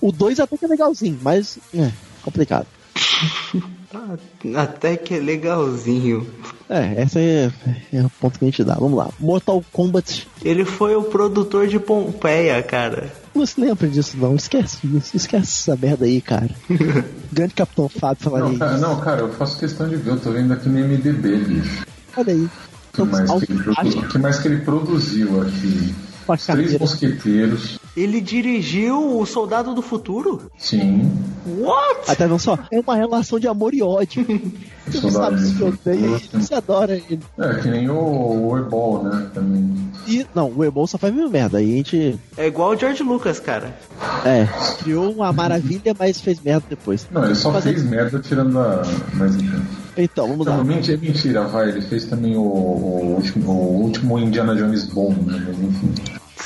O 2 até que é legalzinho, mas é complicado. Ah, Até que é legalzinho. É, esse é, é o ponto que a gente dá. Vamos lá. Mortal Kombat. Ele foi o produtor de Pompeia, cara. Não se lembra disso, não. Esquece isso. Esquece essa merda aí, cara. Grande Capitão Fábio falaria Não, cara, isso. não, cara, eu faço questão de ver. Eu tô vendo aqui no MDB, bicho. Olha aí. O que mais que, ele Alto- produ- o que mais que ele produziu aqui? Os Três. Mosqueteiros. Ele dirigiu o Soldado do Futuro? Sim. What? Tá vendo só? É uma relação de amor e ódio. Você não sabe se odeia ele, você adora ele. É, que nem o, o Ebol, né? Também. E, não, o Ebol só faz mesmo merda. Aí a gente, É igual o George Lucas, cara. é, criou uma maravilha, mas fez merda depois. Não, ele só fez merda tirando a. Mas enfim. Então, vamos lá. Não, mentira, é mentira, vai. Ele fez também o, o, último, o último Indiana Jones bom, né? Mas enfim.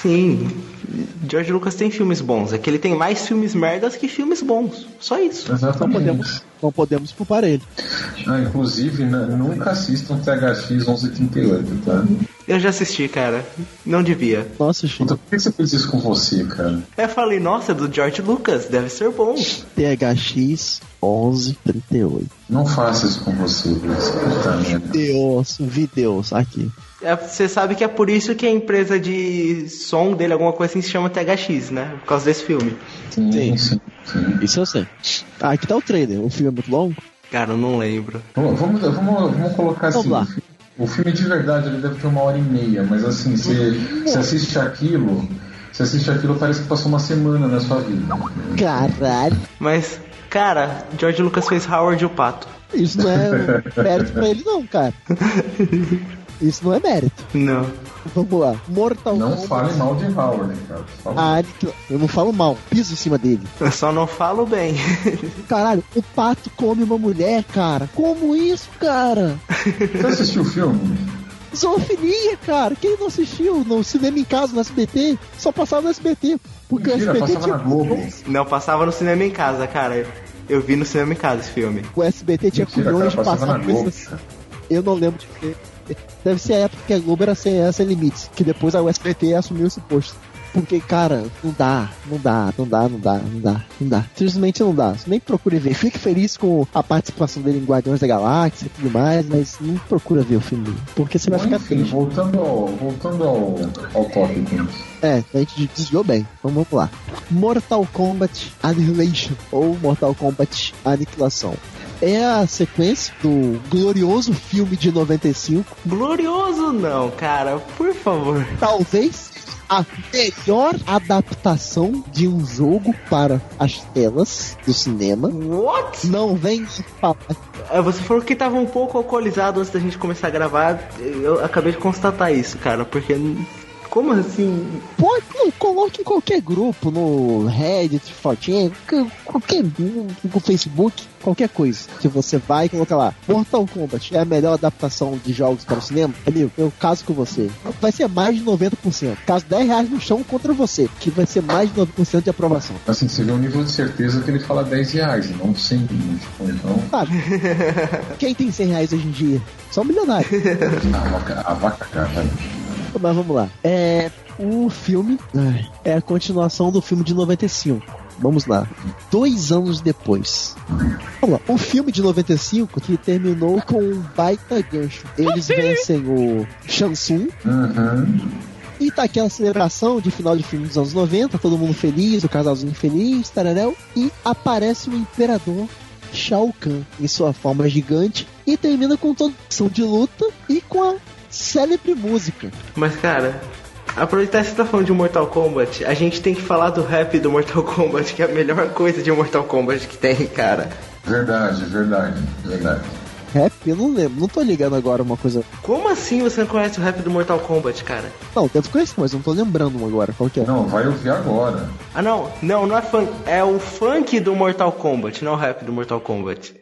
Sim. George Lucas tem filmes bons. É que ele tem mais filmes merdas que filmes bons. Só isso. Não Exatamente. podemos, não podemos culpar ele. Ah, inclusive, né, nunca assistam THX 1138, tá? Eu já assisti, cara. Não devia. Nossa, Chico. Puta, por que você fez isso com você, cara? Eu falei, nossa, é do George Lucas, deve ser bom. THX 1138. Não faça isso com você, Luiz. Puta merda. Deus, videos, aqui. É, Você sabe que é por isso que a empresa de som dele, alguma coisa assim, se chama THX, né? Por causa desse filme. Sim, Sim. Isso eu sei. Ah, aqui tá o trailer. O filme é muito longo. Cara, eu não lembro. Vamos, vamos, vamos, vamos colocar assim. Vamos lá. o fi- O filme de verdade ele deve ter uma hora e meia, mas assim, você, você assiste aquilo, você assiste aquilo, parece que passou uma semana na sua vida. Caralho. Mas, cara, George Lucas fez Howard e o Pato. Isso não é mérito pra ele, não, cara. Isso não é mérito. Não. Vamos lá. Mortal Não Kombat. fale mal de Howard, cara. Fala- A Aniquila- Eu não falo mal, piso em cima dele. Eu só não falo bem. Caralho, o pato come uma mulher, cara. Como isso, cara? Você assistiu o filme? Zoofilia, cara. Quem não assistiu no cinema em casa, no SBT? Só passava no SBT. Porque Mentira, o SBT passava na Globo. Não passava no cinema em casa, cara. Eu vi no cinema em casa esse filme. O SBT tinha Mentira, culhões de cara, passar na Globo, coisas. cara. Eu não lembro de ver. Deve ser a época que a Globo era sem, era sem limites. Que depois a USBT assumiu esse posto. Porque, cara, não dá, não dá, não dá, não dá, não dá, não dá. Simplesmente não dá. Nem procure ver. Fique feliz com a participação dele em Guardiões da Galáxia e tudo mais, mas não procura ver o filme dele. Porque você vai ficar enfim, triste. voltando ao, voltando ao, ao tópico. É, a gente desviou bem. Então vamos lá. Mortal Kombat Annihilation ou Mortal Kombat Aniquilação. É a sequência do glorioso filme de 95. Glorioso não, cara. Por favor. Talvez a melhor adaptação de um jogo para as telas do cinema. What? Não vem falar. É, Você falou que tava um pouco alcoolizado antes da gente começar a gravar. Eu acabei de constatar isso, cara. Porque. Como assim? Pode, não, coloque em qualquer grupo, no Reddit, Fortinha, qualquer no Facebook, qualquer coisa. Que você vai colocar lá, Mortal Kombat é a melhor adaptação de jogos para o cinema? Amigo, eu caso com você. Vai ser mais de 90%. Caso 10 reais no chão contra você, que vai ser mais de 90% de aprovação. Assim, você vê o nível de certeza que ele fala 10 reais, não 100. Tipo, então, Sabe? Quem tem 100 reais hoje em dia? Só um milionário. a vaca, a vaca cara. Mas vamos lá. É. O filme é a continuação do filme de 95. Vamos lá. Dois anos depois. Vamos lá. O filme de 95 que terminou com um baita gancho. Eles vencem o Shansung. Uhum. E tá aquela celebração de final de filme dos anos 90, todo mundo feliz, o casalzinho feliz, tararéu. E aparece o Imperador Shao Kahn em sua forma gigante. E termina com toda a ação de luta e com a célebre música. Mas, cara. Aproveitar que você tá falando de Mortal Kombat, a gente tem que falar do rap do Mortal Kombat, que é a melhor coisa de Mortal Kombat que tem, cara. Verdade, verdade, verdade. Rap? Eu não lembro, não tô ligando agora uma coisa. Como assim você não conhece o rap do Mortal Kombat, cara? Não, devo conhecer, mas eu não tô lembrando agora. Qual que é? Não, vai ouvir agora. Ah, não, não, não é funk, é o funk do Mortal Kombat, não o rap do Mortal Kombat.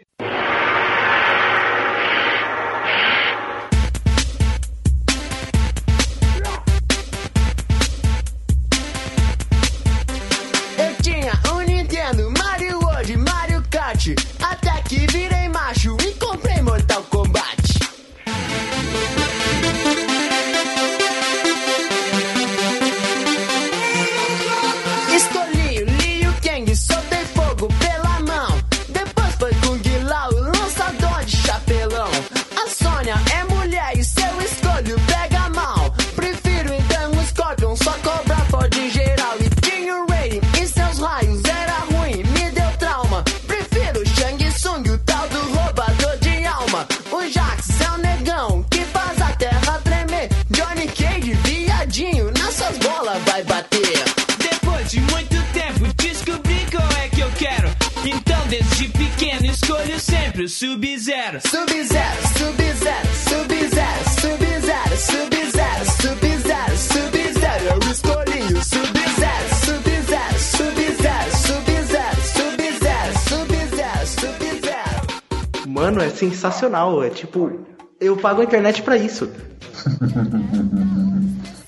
Pago a internet pra isso.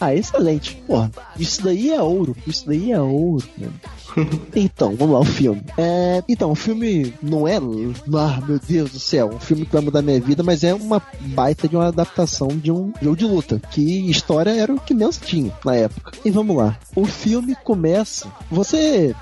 Ah, excelente. Porra, isso daí é ouro. Isso daí é ouro. então, vamos lá, o filme. É, então, o filme não é. Ah, meu Deus do céu, um filme que vai mudar minha vida, mas é uma baita de uma adaptação de um jogo de luta. Que história era o que menos tinha na época. E vamos lá. O filme começa. Você,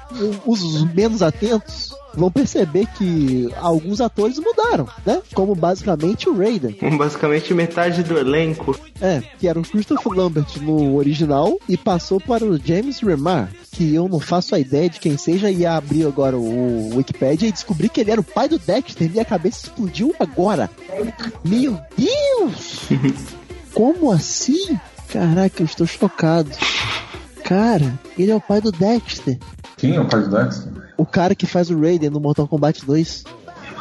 os menos atentos, vão perceber que alguns atores mudaram, né? Como basicamente o Raiden. Basicamente metade do elenco. É, que era o Christopher Lambert no original e passou para o James Remar, que eu não faço a ideia de quem seja, e abri agora o Wikipedia e descobri que ele era o pai do Dexter. Minha cabeça explodiu agora. Meu Deus! Como assim? Caraca, eu estou chocado. Cara, ele é o pai do Dexter. Quem é o pai do Dexter? O cara que faz o Raiden no Mortal Kombat 2.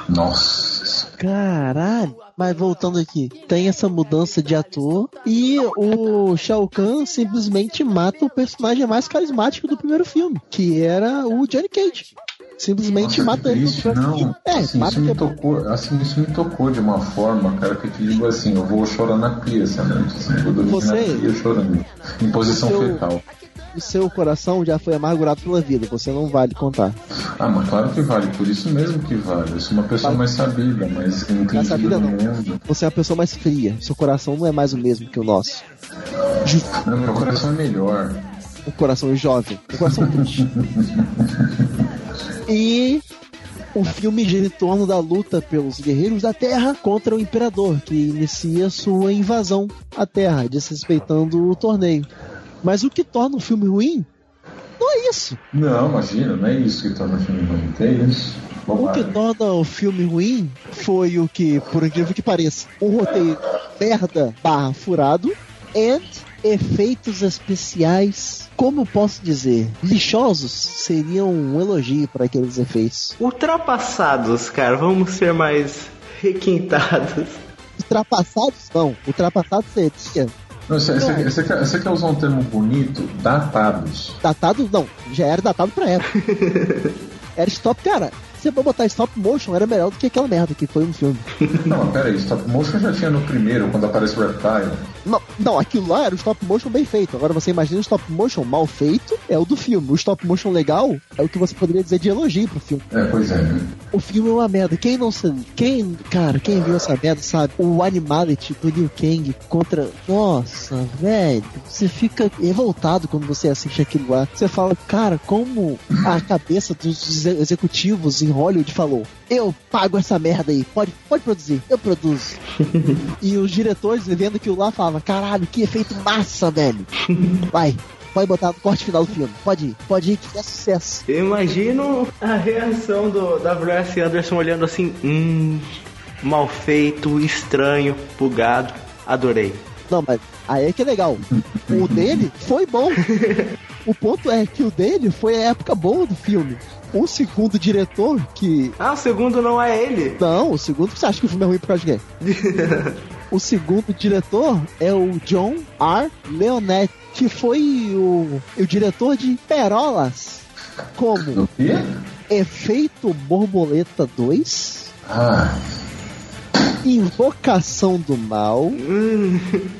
Nossa. Caralho. Mas voltando aqui, tem essa mudança de ator e o Shao Kahn simplesmente mata o personagem mais carismático do primeiro filme, que era o Johnny Cage. Simplesmente Nossa, mata ele. no triste, não. É, assim, mata isso me tocou, assim, isso me tocou de uma forma, cara, que eu te digo assim, eu vou chorar na pia noite, assim, vou dormir Você- na pia chorando, em posição Seu- fetal. O seu coração já foi amargurado pela vida, você não vale contar. Ah, mas claro que vale, por isso mesmo que vale. Eu sou uma pessoa Vale. mais sabida, mais entendida sabida no não. mundo. Você é uma pessoa mais fria, seu coração não é mais o mesmo que o nosso. Ju- Não, meu coração é melhor. O coração jovem, o coração triste. E o filme gira em torno da luta pelos guerreiros da Terra contra o Imperador, que inicia sua invasão à Terra, desrespeitando o torneio. Mas o que torna o filme ruim não é isso. Não, imagina, não é isso que torna o filme ruim, é isso. O que torna o filme ruim foi o que, por incrível que pareça, um roteiro merda barra furado e efeitos especiais, como eu posso dizer, lixosos, seriam um elogio para aqueles efeitos. Ultrapassados, cara, vamos ser mais requintados. Ultrapassados não, ultrapassados seria Não, você, você, você quer, você quer usar um termo bonito? Datados. datado, não, já era datado pra época. Era stop, cara. Se for botar stop motion, era melhor do que aquela merda que foi um filme. Não, mas peraí, stop motion já tinha no primeiro, quando aparece o Reptile. Não, não, aquilo lá era o stop motion bem feito. Agora você imagina o stop motion mal feito, é o do filme. O stop motion legal é o que você poderia dizer de elogio pro filme. É, pois é, né? O filme é uma merda. Quem não sabe, quem, cara, quem viu essa merda sabe. O Animality do Liu Kang contra. Nossa, velho. Você fica revoltado quando você assiste aquilo lá. Você fala, cara, como a cabeça dos exe- executivos em Hollywood falou: Eu pago essa merda aí, pode, pode produzir, eu produzo. e os diretores vendo aquilo lá falavam: Caralho, que efeito massa, velho. Vai. Pode botar no corte final do filme. Pode ir, pode ir, que é sucesso. Eu imagino a reação do, da Bryce Anderson olhando assim, hum, mal feito, estranho, bugado. Adorei. Não, mas aí é que é legal. O dele foi bom. O ponto é que o dele foi a época boa do filme. O segundo diretor, que. Ah, o segundo não é ele. Não, o segundo você acha que o filme é ruim por causa de quê? O segundo diretor é o John R. Leonetti, que foi o, o diretor de Perolas, como O quê? Efeito Borboleta 2, Ai, Invocação do Mal,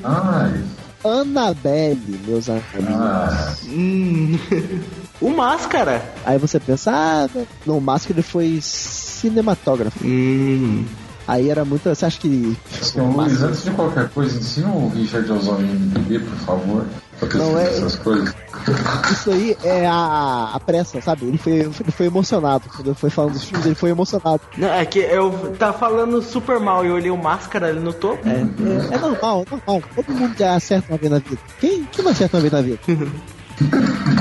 ai, Annabelle, meus amigos. ai. Hum. o Máscara. Aí você pensa, ah, não, o Máscara ele foi cinematógrafo. Hum. Aí era muito. Você acha que. Então, Luiz, antes de qualquer coisa, ensina o Richard a usar o MDB, por favor. Pra Não, é- essas coisas. Isso aí é a, a pressa, sabe? Ele foi, ele foi emocionado. Quando ele foi falando dos filmes, ele foi emocionado. Não, é que eu tava falando super mal e eu olhei o Máscara ali no topo. É, é, é normal, é normal. Todo mundo já acerta uma vez na vida. Quem, quem não acerta uma vez na vida?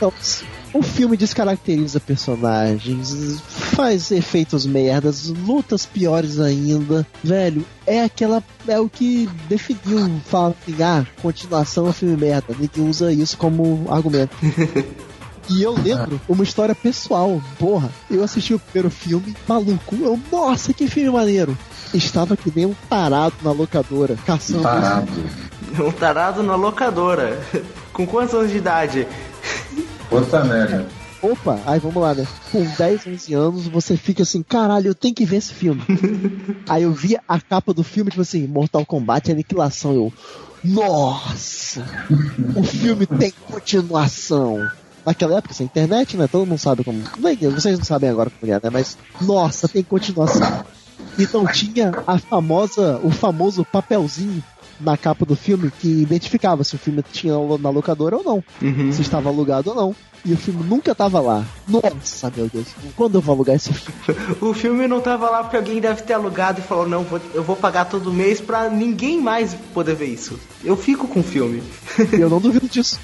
Então, o filme descaracteriza personagens, faz efeitos merdas, lutas piores ainda. Velho, é aquela. É o que definiu. Fala assim, ah, continuação é filme merda. Ninguém usa isso como argumento. E eu lembro uma história pessoal. Porra, eu assisti o primeiro filme, maluco. Eu, nossa, que filme maneiro. Estava que nem um tarado na locadora, caçando. Tarado. Um tarado na locadora. Com quantos anos de idade? Outra merda. Opa, aí vamos lá, né? Com 10, 11 anos, você fica assim, caralho, eu tenho que ver esse filme. aí eu vi a capa do filme, tipo assim, Mortal Kombat Aniquilação. Eu, nossa! o filme tem continuação. Naquela época, sem internet, né? Todo mundo sabe como. Vocês não sabem agora como é, né? Mas, nossa, tem continuação. Então tinha a famosa, o famoso papelzinho na capa do filme que identificava se o filme tinha na locadora ou não Uhum. se estava alugado ou não. E o filme nunca tava lá. Nossa, meu Deus. Quando eu vou alugar esse filme? O filme não tava lá porque alguém deve ter alugado e falou: Não, eu vou pagar todo mês pra ninguém mais poder ver isso. Eu fico com o filme. Eu não duvido disso.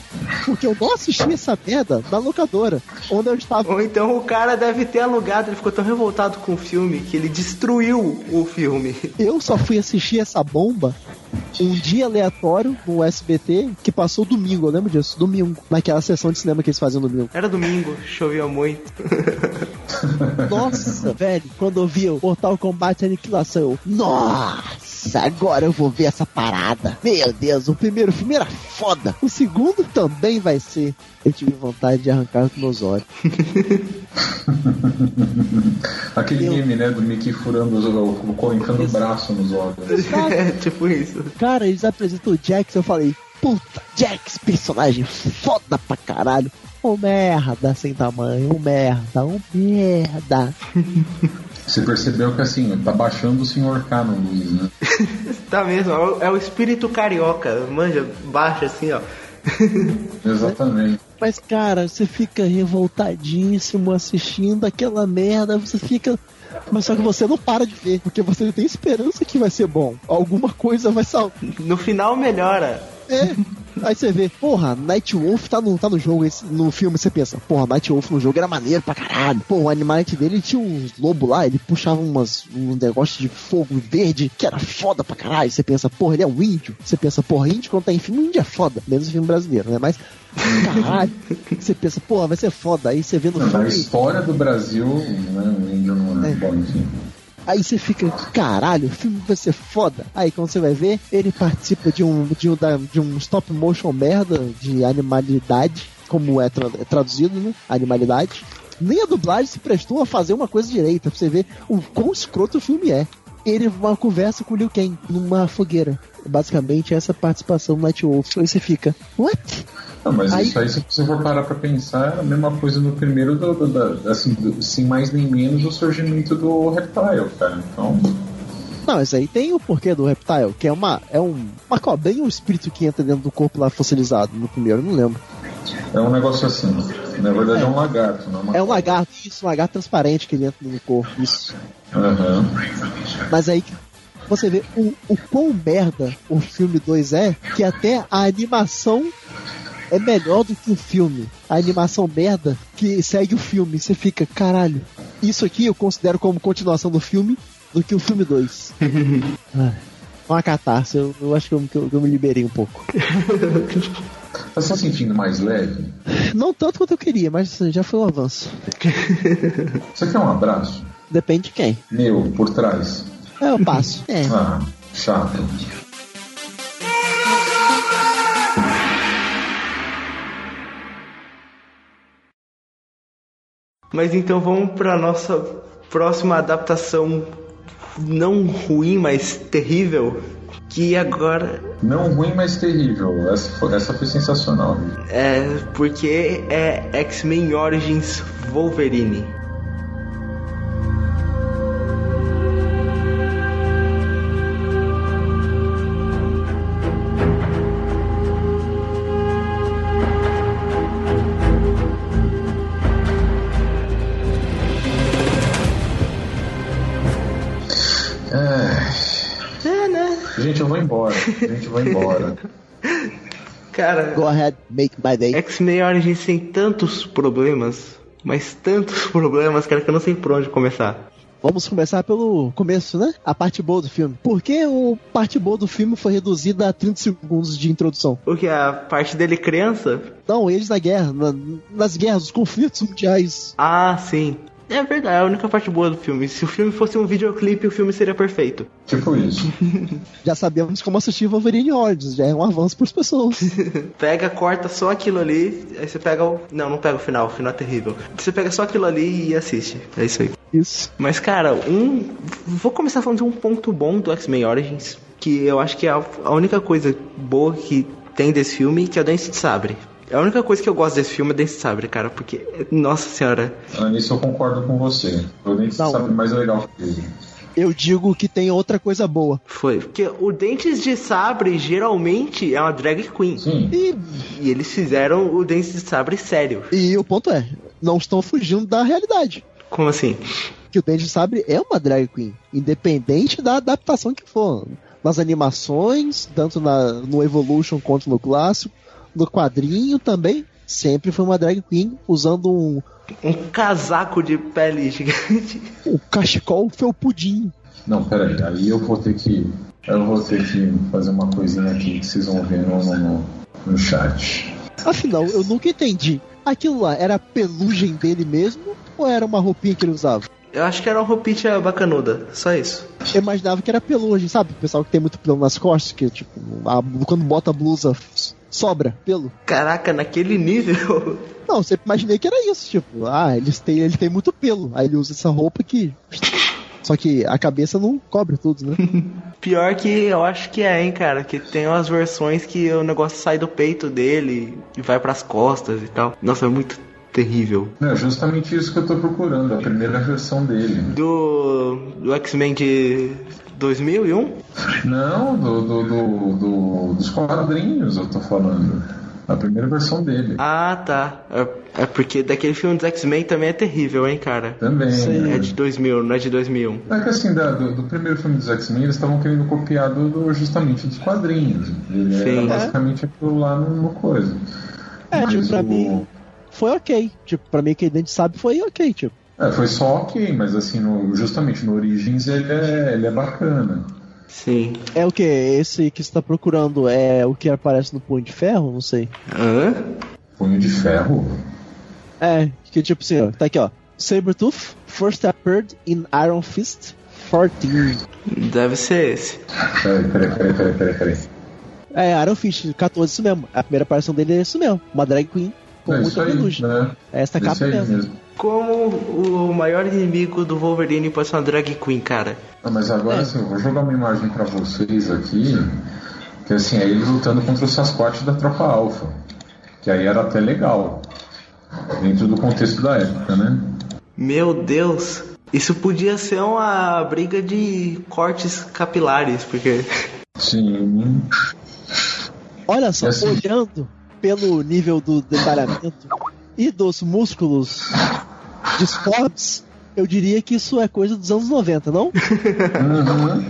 Porque eu não assisti essa merda na locadora, onde eu estava. Ou então o cara deve ter alugado, ele ficou tão revoltado com o filme que ele destruiu o filme. Eu só fui assistir essa bomba um dia aleatório no SBT que passou domingo, eu lembro disso, domingo, naquela sessão de cinema que eles faziam domingo. Era domingo, chovia muito. Nossa, velho, quando eu vi o Mortal Kombat Aniquilação, eu, nossa, agora eu vou ver essa parada. Meu Deus, o primeiro filme era foda. O segundo também vai ser. Eu tive vontade de arrancar com meus olhos. Aquele Eu- meme, né, do Mickey furando, os- o- colocando o braço nos olhos. é tipo isso. Cara, eles apresentam o Jax, eu falei, puta, Jax, personagem foda pra caralho. Um merda sem tamanho, um merda, um merda. Você percebeu que assim, tá baixando o Sr. K no Luiz, né? Tá mesmo, é o- é o espírito carioca. Manja, baixa assim, ó. Exatamente. Mas, cara, você fica revoltadíssimo assistindo aquela merda, você fica. Mas só que você não para de ver, porque você tem esperança que vai ser bom. Alguma coisa vai salvar. No final melhora. É. Aí você vê, porra, Night Wolf tá no, tá no jogo, esse- no filme você pensa, porra, Night Wolf no jogo era maneiro pra caralho. Pô, o animality dele tinha uns lobos lá, ele puxava umas, um negócio de fogo verde que era foda pra caralho. Você pensa, porra, ele é um índio. Você pensa, porra, índio quando tá em filme, índio é foda. Menos filme brasileiro, né? Mas, caralho, você pensa, porra, vai ser foda. Aí você vê no Na filme. história do Brasil, né, o índio não é. É. Bom, enfim. Aí você fica, caralho, o filme vai ser foda. Aí quando você vai ver, ele participa de um, de um, de um stop motion merda de animalidade, como é, tra- é traduzido, né? Animalidade. Nem a dublagem se prestou a fazer uma coisa direita, pra você ver o quão escroto o filme é. Ele uma conversa com o Liu Kang numa fogueira. Basicamente, essa participação do Night Wolf. Aí você fica, what? Não, mas Aí- isso aí, se você for parar pra pensar, é a mesma coisa no primeiro, do, do- da- assim, do- sem mais nem menos, o surgimento do Reptile, cara. Então, Não, isso aí tem o porquê do Reptile, que é uma, é um, uma cobrinha ou um espírito que entra dentro do corpo lá fossilizado no primeiro, não lembro. é um negócio assim. Na verdade, é, um lagarto, não é uma É um lagarto, isso, um lagarto transparente que ele entra no corpo, isso. Aham. Mas aí você vê o, o quão merda o filme 2 é, que até a animação é melhor do que o filme. A animação merda que segue o filme. Você fica, caralho, isso aqui eu considero como continuação do filme do que o filme 2. Ah, uma catarse, eu, eu acho que eu, que eu- que eu me liberei um pouco. Tá se sentindo mais leve? Não tanto quanto eu queria, mas assim, já foi um avanço. Você quer um abraço? Depende de quem. Meu, por trás. É, eu passo. É. Ah, chato. Mas então vamos pra nossa próxima adaptação não ruim, mas terrível. Que agora Não ruim, mas terrível. Essa foi, essa foi sensacional. é porque é X-Men Origins Wolverine. Gente, eu vou embora. Gente, eu vou embora. Cara, Go ahead, make my day. X-Men Origins tem tantos problemas, mas tantos problemas, cara, que eu não sei por onde começar. Vamos começar pelo começo, né? A parte boa do filme. Por que a parte boa do filme foi reduzida a 30 segundos de introdução? Porque a parte dele criança. Não, eles na guerra, na- nas guerras, os conflitos mundiais. Ah, sim. É verdade, é a única parte boa do filme. Se o filme fosse um videoclipe, o filme seria perfeito. Tipo isso. Já sabemos como assistir Wolverine Origins, já é um avanço para as pessoas. Pega, corta só aquilo ali, aí você pega o. Não, não pega o final, o final é terrível. Você pega só aquilo ali e assiste. É isso aí. Isso. Mas, cara, um. Vou começar falando de um ponto bom do X-Men Origins, que eu acho que é a, a única coisa boa que tem desse filme, que é o Dance de Sabre. A única coisa que eu gosto desse filme é Dance de Sabre, cara, porque. Nossa senhora. Ah, Nisso eu concordo com você. Eu nem Não. sabe mais legal que ele. Eu digo que tem outra coisa boa. Foi. Porque o Dentes de Sabre geralmente é uma drag queen. Sim. E, E eles fizeram o Dentes de Sabre sério. e o ponto é, não estão fugindo da realidade. Como assim? Que o Dente Sabre é uma drag queen, independente da adaptação que for. Nas animações, tanto na, no Evolution quanto no clássico, no quadrinho também, sempre foi uma drag queen usando um, Um casaco de pele gigante. um cachecol felpudinho. Não, peraí. Aí eu vou ter que. Eu vou ter que fazer uma coisinha aqui que vocês vão ver no, no, no chat. Afinal, eu nunca entendi. Aquilo lá era a pelugem dele mesmo ou era uma roupinha que ele usava? Eu acho que era uma roupinha bacanuda, só isso. Eu imaginava que era pelugem, sabe? O pessoal que tem muito pelo nas costas, que tipo, a- quando bota a blusa sobra pelo. Caraca, naquele nível. Não, eu sempre imaginei que era isso, tipo, ah, eles têm, ele tem muito pelo, aí ele usa essa roupa que. Só que a cabeça não cobre tudo, né? Pior que eu acho que é, hein, cara. Que tem umas versões que o negócio sai do peito dele e vai pras costas e tal. Nossa, é muito terrível. É justamente isso que eu tô procurando, a primeira versão dele. Do, do X-Men de 2001? Não, do, do, do- do- dos quadrinhos eu tô falando. A primeira versão dele. Ah, tá. É, é porque daquele filme dos X-Men também é terrível, hein, cara. Também. É né? de 2000, não é de 2001. É que assim, da- do, do primeiro filme dos X-Men, eles estavam querendo copiar do, do- justamente dos quadrinhos. Ele Sim. era basicamente aquilo lá no, no coisa. É, tipo, Mas pra o- mim foi ok. Tipo, pra mim que a gente sabe foi ok, tipo. É, foi só ok, mas assim, no- justamente no Origins ele é, ele é bacana. Sim. É o que? Esse que você tá procurando é o que aparece no Punho de Ferro? Não sei. Hã? Punho de ferro? É, que tipo assim, ó, tá aqui ó. Sabretooth first appeared in Iron Fist 14. Deve ser esse. Peraí, peraí, peraí, peraí, peraí, peraí. É, Iron Fist 14, isso mesmo. A primeira aparição dele é isso mesmo. Uma drag queen com É muita pelugem. né? É essa Isso capa mesmo. mesmo. Como o maior inimigo do Wolverine pode ser uma drag queen, cara. Ah, mas agora É. assim, eu vou jogar uma imagem pra vocês aqui, que assim, é ele lutando contra o Sasquatch da Tropa Alpha. Que aí era até legal. Dentro do contexto da época, né? Meu Deus. Isso podia ser uma briga de cortes capilares, porque. Sim. Olha só, É assim. olhando pelo nível do detalhamento e dos músculos disformes, eu diria que isso é coisa dos anos 90, não? Uhum.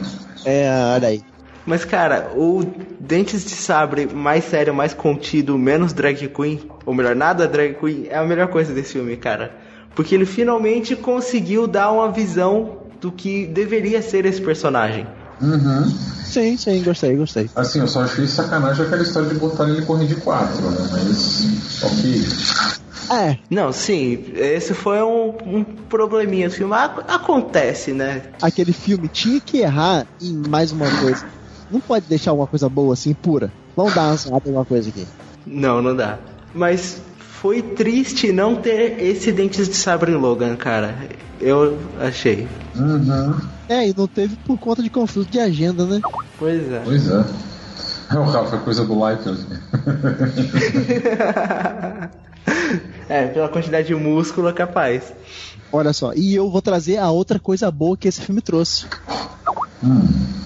É, olha aí. Mas, cara, o Dentes de Sabre mais sério, mais contido, menos drag queen, ou melhor, nada drag queen, é a melhor coisa desse filme, cara. Porque ele finalmente conseguiu dar uma visão do que deveria ser esse personagem. Uhum. Sim, sim, gostei, gostei. Assim, eu só achei sacanagem aquela história de botar ele correndo de quatro, né? Mas. Ok. É, Não, sim, esse foi um, um probleminha do filme. Ac- Acontece, né? aquele filme tinha que errar em mais uma coisa. Não pode deixar uma coisa boa assim, pura. Vamos dar uma zoada em uma coisa aqui. Não, não dá. Mas foi triste não ter esse Dentes de Sabre em Logan, cara. Eu achei. Uhum. É, e não teve por conta de conflito de agenda, né? Pois é. Pois é. É, o Rafa, é coisa do like. é, pela quantidade de músculo é capaz. Olha só, e eu vou trazer a outra coisa boa que esse filme trouxe.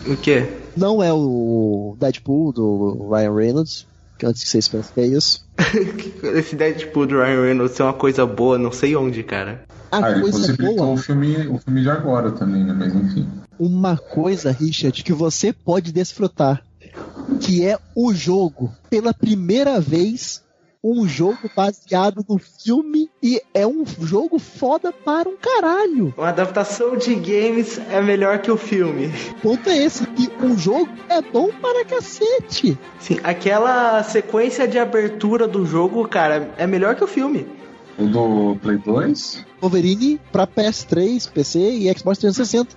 O quê? Não é o Deadpool do Ryan Reynolds, que antes que vocês pensem que é isso. Esse Deadpool do Ryan Reynolds é uma coisa boa, não sei onde, cara. A Ah, ele coisa possibilitou boa, o filme, o filme de agora também, né? Mas enfim. uma coisa, Richard, que você pode desfrutar, que é o jogo. Pela primeira vez, um jogo baseado no filme e é um jogo foda para um caralho. Uma adaptação de games é melhor que o filme. O ponto é esse, que um jogo é bom para cacete. Sim, aquela sequência de abertura do jogo, cara, é melhor que o filme. O do Play 2? Wolverine para PS3, PC e Xbox 360.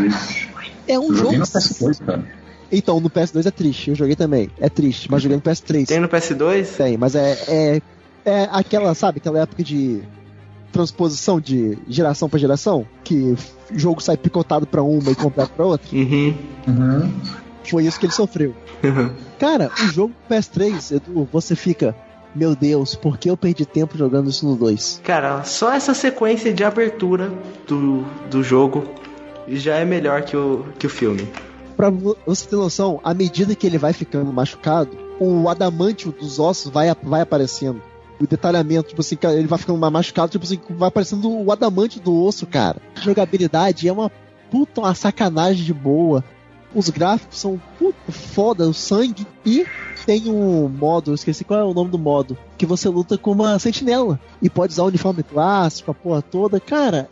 Ixi. É um Eu jogo. no PS2, cara. Então, no PS2 é triste, eu joguei também. É triste, mas joguei no PS3. Tem no PS2? Tem, mas é, é, é aquela, sabe, aquela época de transposição de geração pra geração, que o jogo sai picotado pra uma e completo pra outra. Uhum. Uhum. Foi isso que ele sofreu. Cara, o jogo PS3, Edu, você fica, meu Deus, por que eu perdi tempo jogando isso no 2? Cara, só essa sequência de abertura do, do jogo já é melhor que o, que o filme. Pra vo- você ter noção, à medida que ele vai ficando machucado, o adamantio dos ossos vai, vai aparecendo. O detalhamento, tipo assim, ele vai ficando mais machucado, tipo assim, vai aparecendo o adamante do osso, cara. A jogabilidade é uma puta, uma sacanagem de boa. Os gráficos são puta foda, o sangue. E tem um modo, eu esqueci qual é o nome do modo, que você luta com uma sentinela. E pode usar o uniforme clássico, a porra toda. Cara,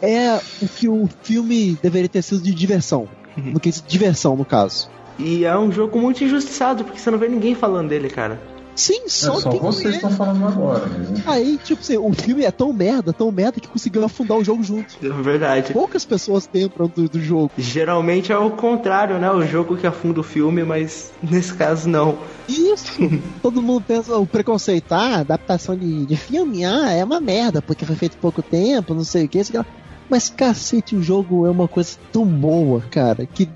é o que o filme deveria ter sido de diversão. No que diversão, no caso. E é um jogo muito injustiçado, porque você não vê ninguém falando dele, cara. Sim, É só, só quem vocês estão falando agora. Né? Aí, tipo assim, o filme é tão merda, tão merda que conseguiu afundar o jogo junto. É verdade. Poucas pessoas lembram do, do jogo. Geralmente é o contrário, né? O jogo que afunda o filme, mas nesse caso não. Isso! Todo mundo pensa, o preconceito, ah, adaptação de, de filme, ah, é uma merda, porque foi feito pouco tempo, não sei o que, sei lá. Mas cacete, o jogo é uma coisa tão boa, cara, que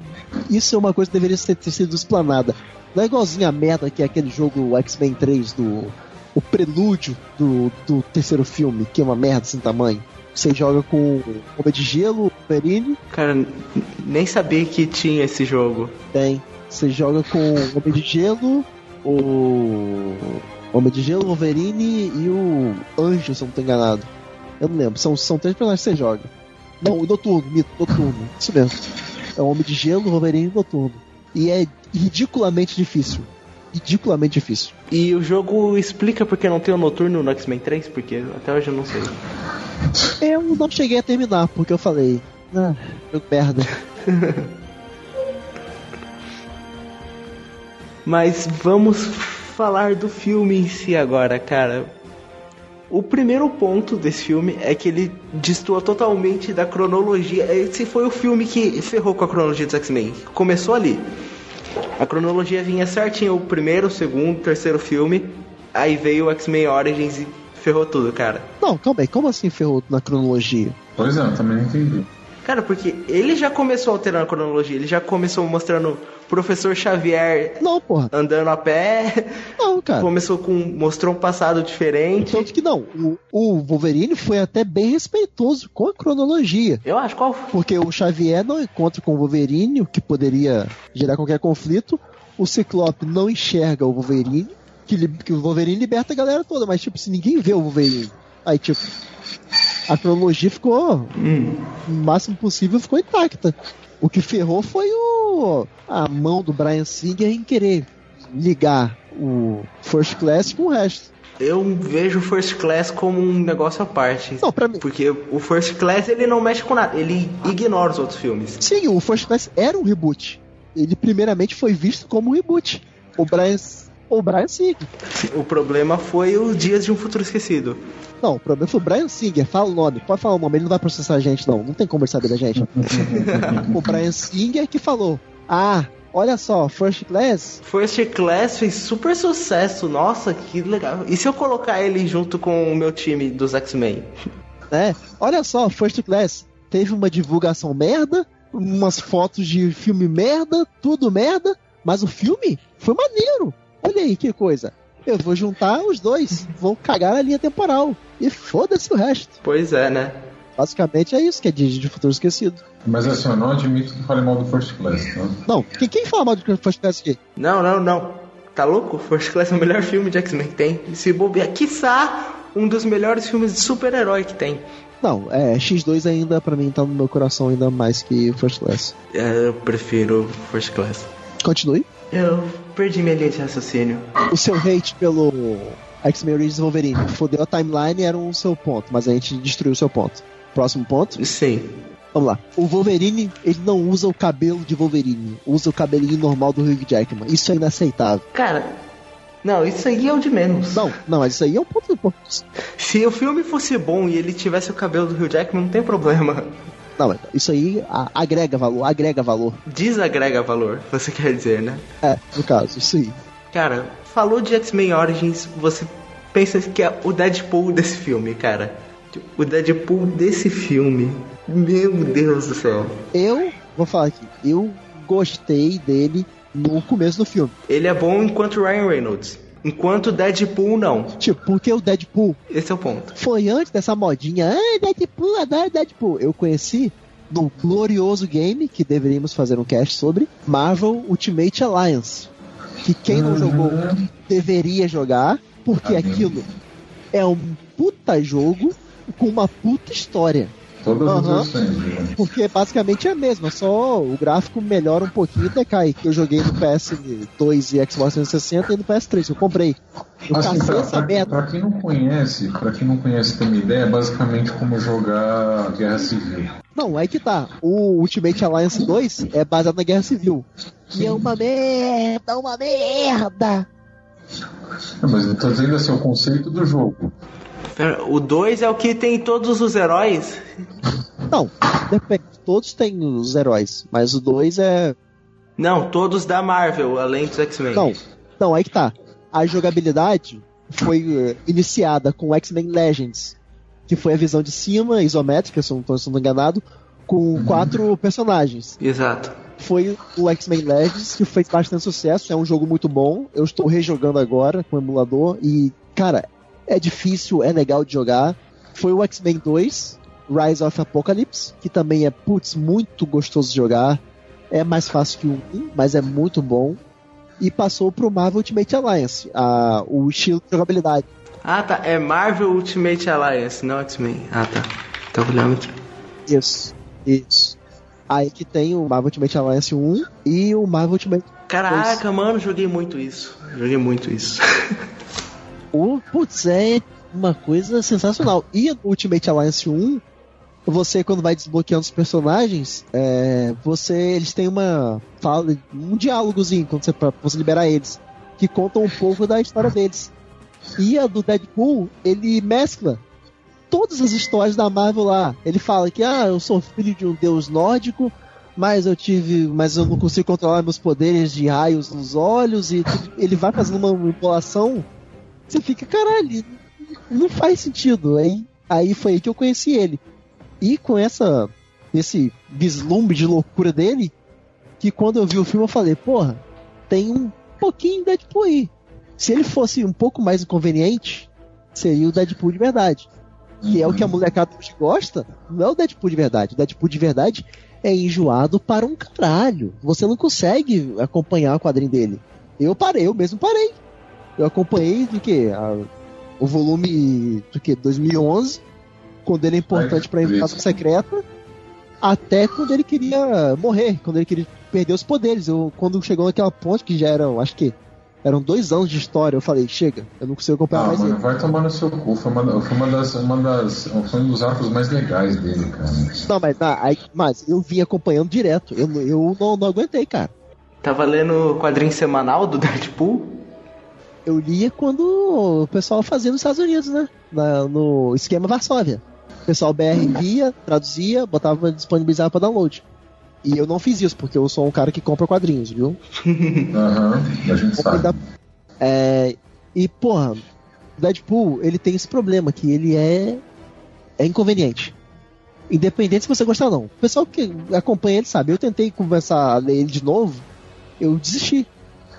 isso é uma coisa que deveria ter, ter sido explanada. Não é igualzinho a merda que é aquele jogo X-Men 3 do. O prelúdio do, do terceiro filme, que é uma merda sem tamanho. Você joga com Homem de Gelo, Wolverine, Cara, nem sabia que tinha esse jogo. tem. Você joga com o Homem de Gelo, o Homem de Gelo, Wolverine e o Anjo, se eu não tô enganado. Eu não lembro. São, são três personagens que você joga. Não, o Noturno, mito, Noturno. Isso mesmo. É o Homem de Gelo, Wolverine e Noturno. E é ridiculamente difícil. Ridiculamente difícil. E o jogo explica porque não tem o Noturno no X-Men 3? Porque até hoje eu não sei. Eu não cheguei a terminar, porque eu falei. Ah, jogo merda. Mas vamos falar do filme em si agora, cara. O primeiro ponto desse filme é que ele destoa totalmente da cronologia. Esse foi o filme que ferrou com a cronologia dos X-Men. Começou ali. A cronologia vinha certinho, o primeiro, o segundo, o terceiro filme. Aí veio o X-Men Origins e ferrou tudo, cara. Não, calma aí, como assim ferrou na cronologia? Pois é, eu também não entendi. Cara, porque ele já começou alterando a cronologia, ele já começou mostrando o professor Xavier Não, porra. andando a pé, Não, cara. começou com. mostrou um passado diferente. Tanto que não, o, o Wolverine foi até bem respeitoso com a cronologia. Eu acho qual Porque o Xavier não encontra com o Wolverine, o que poderia gerar qualquer conflito. O Ciclope não enxerga o Wolverine, que, que o Wolverine liberta a galera toda, mas tipo, se ninguém vê o Wolverine. Aí, tipo, a cronologia ficou, o máximo possível, ficou intacta. O que ferrou foi o a mão do Brian Singer em querer ligar o First Class com o resto. Eu vejo o First Class como um negócio à parte. Não, pra mim, Porque o First Class ele não mexe com nada, ele ignora os outros filmes. Sim, o First Class era um reboot. Ele primeiramente foi visto como um reboot. O Brian, o Brian Singer. O problema foi os Dias de um Futuro Esquecido. Não, o problema foi o Brian Singer. Fala o nome, pode falar o nome, ele não vai processar a gente, não. Não tem como ele saber da gente. o Brian Singer que falou: Ah, olha só, First Class. First Class fez super sucesso, nossa, que legal. E se eu colocar ele junto com o meu time dos X-Men? né? Olha só, First Class teve uma divulgação merda, umas fotos de filme merda, tudo merda, mas o filme foi maneiro. Olha aí que coisa. Eu vou juntar os dois, vou cagar a linha temporal. E foda-se o resto. Pois é, né? Basicamente é isso que é de, de Futuro Esquecido. Mas assim, eu não admito que fale mal do First Class, tá? Não, quem, quem fala mal de First Class aqui? Não, não, não. Tá louco? First Class é o melhor filme de X-Men que tem. E se bobear, quiçá um dos melhores filmes de super-herói que tem. Não, é, X2 ainda pra mim tá no meu coração ainda mais que First Class. É, Eu prefiro First Class. Continue. Eu perdi minha linha de raciocínio. O seu hate pelo X-Men Origins Wolverine fodeu a timeline era o seu ponto, mas a gente destruiu o seu ponto. Próximo ponto. Sim. Vamos lá. O Wolverine, ele não usa o cabelo de Wolverine, usa o cabelinho normal do Hugh Jackman. Isso é inaceitável. Cara, não, isso aí é o de menos. Não, não, mas isso aí é um ponto do ponto. Se o filme fosse bom e ele tivesse o cabelo do Hugh Jackman, não tem problema. Não, isso aí agrega valor, agrega valor. Desagrega valor, você quer dizer, né? É, no caso, isso aí. Cara, falou de X-Men Origins, você pensa que é o Deadpool desse filme, cara. O Deadpool desse filme. Meu Deus do céu. Eu, vou falar aqui, eu gostei dele no começo do filme. Ele é bom enquanto Ryan Reynolds. Enquanto Deadpool, não. Tipo, porque o Deadpool Esse é o ponto. foi antes dessa modinha, ah, Deadpool, adoro Deadpool. Eu conheci no glorioso game, que deveríamos fazer um cast sobre, Marvel Ultimate Alliance. Que quem não jogou deveria jogar, porque Amém. aquilo é um puta jogo com uma puta história. Todas Aham. as versões, né? Porque basicamente é a mesma, só o gráfico melhora um pouquinho e decai. Que eu joguei no PS2 e Xbox 360 e no PS3, eu comprei. Eu Assim, pra, essa pra, pra quem não conhece, pra quem não conhece ter uma ideia, é basicamente como jogar Guerra Civil. Não, aí que tá. O Ultimate Alliance 2 é baseado na Guerra Civil. E é uma merda, uma merda. Não, mas eu tô dizendo assim, o conceito do jogo. O 2 é o que tem todos os heróis? Não, depende. Todos têm os heróis, mas o 2 é. Não, todos da Marvel, além dos X-Men. Não, não, aí que tá. A jogabilidade foi eh, iniciada com o X-Men Legends, que foi a visão de cima, isométrica, se eu não tô enganado, com quatro personagens. Exato. Foi o X-Men Legends, que fez bastante sucesso, é um jogo muito bom. Eu estou rejogando agora com o emulador e, cara, é difícil, é legal de jogar. Foi o X-Men 2, Rise of Apocalypse, que também é, putz, muito gostoso de jogar. É mais fácil que o 1, mas é muito bom. E passou pro Marvel Ultimate Alliance, a, o estilo de jogabilidade. Ah, tá. É Marvel Ultimate Alliance, não X-Men. Ah, tá. Tava olhando aqui. Isso, isso. Aí que tem o Marvel Ultimate Alliance 1 e o Marvel Ultimate. Caraca, mano, joguei muito isso. Joguei muito isso. O, putz, é uma coisa sensacional. E Ultimate Alliance 1, você, quando vai desbloqueando os personagens, é, você, eles têm uma fala, um diálogozinho quando você, pra você liberar eles, que conta um pouco da história deles. E a do Deadpool, ele mescla todas as histórias da Marvel lá. Ele fala que, ah, eu sou filho de um deus nórdico, mas eu tive. Mas eu não consigo controlar meus poderes de raios nos olhos. E ele vai fazendo uma manipulação. Você fica, caralho, não faz sentido. Aí, aí foi aí que eu conheci ele. E com essa. Esse vislumbre de loucura dele, que quando eu vi o filme eu falei, porra, tem um pouquinho de Deadpool aí. Se ele fosse um pouco mais inconveniente, seria o Deadpool de verdade. Que é o que a molecada hoje gosta, não é o Deadpool de verdade. O Deadpool de verdade é enjoado para um caralho. Você não consegue acompanhar o quadrinho dele. Eu parei, eu mesmo parei. Eu acompanhei do que? A- o volume do que? 2011, quando ele é importante para isso. invasão secreta, até quando ele queria morrer, quando ele queria perder os poderes. Eu, quando chegou naquela ponte, que já eram, acho que eram dois anos de história, eu falei, chega, eu não consigo acompanhar Ah, mais mano, ele. vai tomar no seu cu. Foi uma, foi uma das, uma das. Foi um dos arcos mais legais dele, cara. Não, mas, ah, aí, mas eu vim acompanhando direto. Eu, eu não, não aguentei, cara. Tava lendo o quadrinho semanal do Deadpool? Eu lia quando o pessoal fazia nos Estados Unidos, né? Na- no esquema Varsóvia. O pessoal BR via, traduzia, botava disponibilizava pra download. E eu não fiz isso, porque eu sou um cara que compra quadrinhos, viu? Aham, a gente sabe. Da- É, e, porra, Deadpool, ele tem esse problema, que ele é, é inconveniente. Independente se você gostar ou não. O pessoal que acompanha ele sabe. Eu tentei conversar, a ler ele de novo, eu desisti.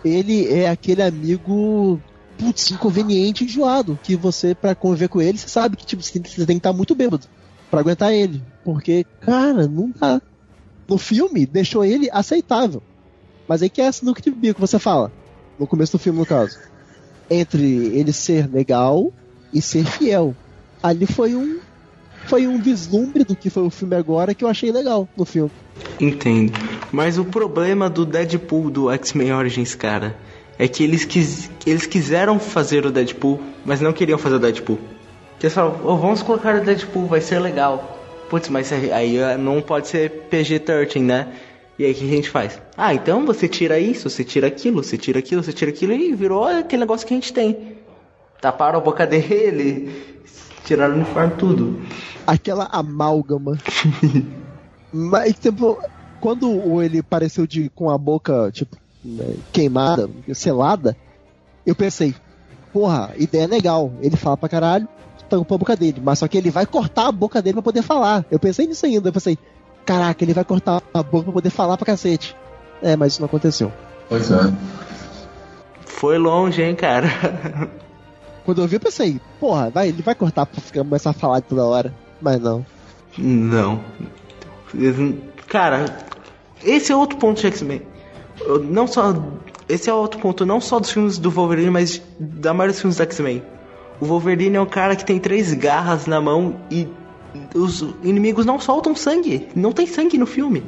Ele é aquele amigo putz, inconveniente, enjoado, que você, pra conviver com ele, você sabe que tipo, você tem que estar muito bêbado pra aguentar ele. Porque, cara, não dá. No filme, deixou ele aceitável. Mas aí que é essa no que bico que você fala. No começo do filme, no caso. Entre ele ser legal e ser fiel. Ali foi um. Foi um vislumbre do que foi o filme agora que eu achei legal no filme. Entendo. Mas o problema do Deadpool do X-Men Origins, cara, é que eles, quis, eles quiseram fazer o Deadpool, mas não queriam fazer o Deadpool. Falaram, "Ô, vamos colocar o Deadpool, vai ser legal. Putz, mas aí eh, não pode ser PG-13, né? E aí o que a gente faz? Ah, então você tira isso, você tira aquilo, você tira aquilo, você tira aquilo e virou aquele negócio que a gente tem. Taparam a boca dele, tiraram o uniforme, tudo. Aquela amálgama. Mas, tipo, quando ele apareceu de, com a boca, tipo, né, queimada, selada, eu pensei, porra, ideia legal. Ele fala pra caralho, tampa a boca dele. Mas só que ele vai cortar a boca dele pra poder falar. Eu pensei nisso ainda. Eu pensei, caraca, ele vai cortar a boca pra poder falar pra cacete. É, mas isso não aconteceu. Pois é. Foi longe, hein, cara. Quando eu vi, eu pensei, porra, vai, ele vai cortar pra ficar- começar a falar toda hora. Mas não. Não. Cara, esse é outro ponto de X-Men. Não só. Esse é outro ponto, não só dos filmes do Wolverine, mas da maioria dos filmes do X-Men. O Wolverine é um cara que tem três garras na mão e os inimigos não soltam sangue. Não tem sangue no filme.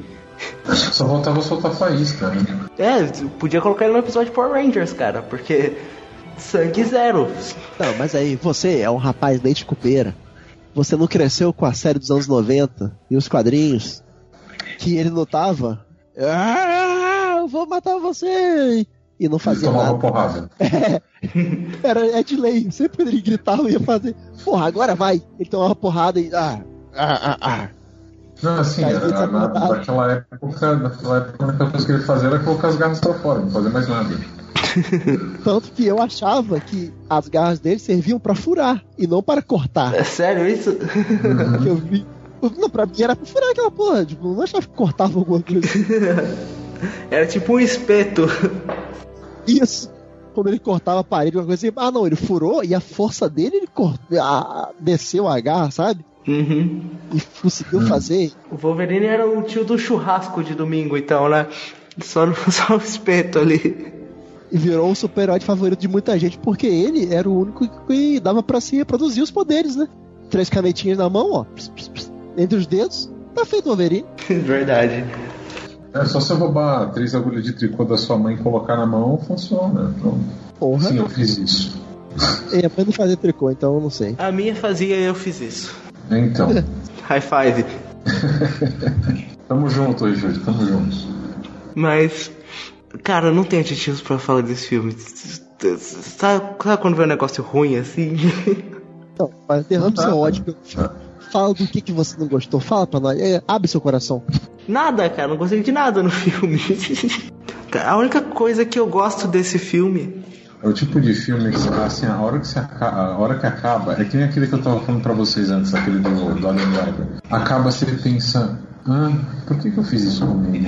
Só voltava a soltar faísca, né? É, podia colocar ele no episódio de Power Rangers, cara, porque sangue zero. Não, mas aí, você é um rapaz leite cupeira. Você não cresceu com a série dos anos 90 e os quadrinhos que ele lutava. Ah, eu vou matar você! e não Ele fazia tomava nada. porrada. Era é de lei. Sempre quando ele gritava, ia fazer. Porra, agora vai. Ele tomava porrada e. Ah, ah, ah, ah. Não, assim, era, ele na, naquela época, naquela época, a única coisa que ele fazia era colocar as garras pra fora, não fazia mais nada. Tanto que eu achava que as garras dele serviam pra furar e não para cortar. É sério isso? Que eu vi. Não, pra mim era pra furar aquela porra. Tipo, não achava que cortava alguma coisa. Era tipo um espeto. Isso. Quando ele cortava a parede, uma coisa assim. Ah, não, ele furou e a força dele, ele cort... ah, desceu a garra, sabe? Uhum. E conseguiu fazer. O Wolverine era o tio do churrasco de domingo, então, né? Só, no- só o espeto ali. E virou o super-herói favorito de muita gente, porque ele era o único que dava pra se reproduzir os poderes, né? Três canetinhas na mão, ó. ps, ps, ps, entre os dedos. Tá feito o Wolverine. Verdade. É só você roubar três agulhas de tricô da sua mãe e colocar na mão, funciona. Então, Porra. sim, eu fiz isso. É, mas não fazia tricô, então eu não sei. A minha fazia e eu fiz isso. Então, High five. tamo junto hoje, Júlio, tamo junto. Mas, cara, não tenho adjetivos pra falar desse filme. Sabe, sabe quando vê um negócio ruim assim? Então, mas derrame seu ódio. Fala do que, que você não gostou. Fala pra nós. É, abre seu coração. Nada, cara, não gostei de nada no filme. A única coisa que eu gosto desse filme. É o tipo de filme que assim, a hora que, você aca- a hora que acaba, é que nem aquele que eu tava falando pra vocês antes, aquele do, do Alien Driver. Acaba você pensa, ah, por que, que eu fiz isso comigo?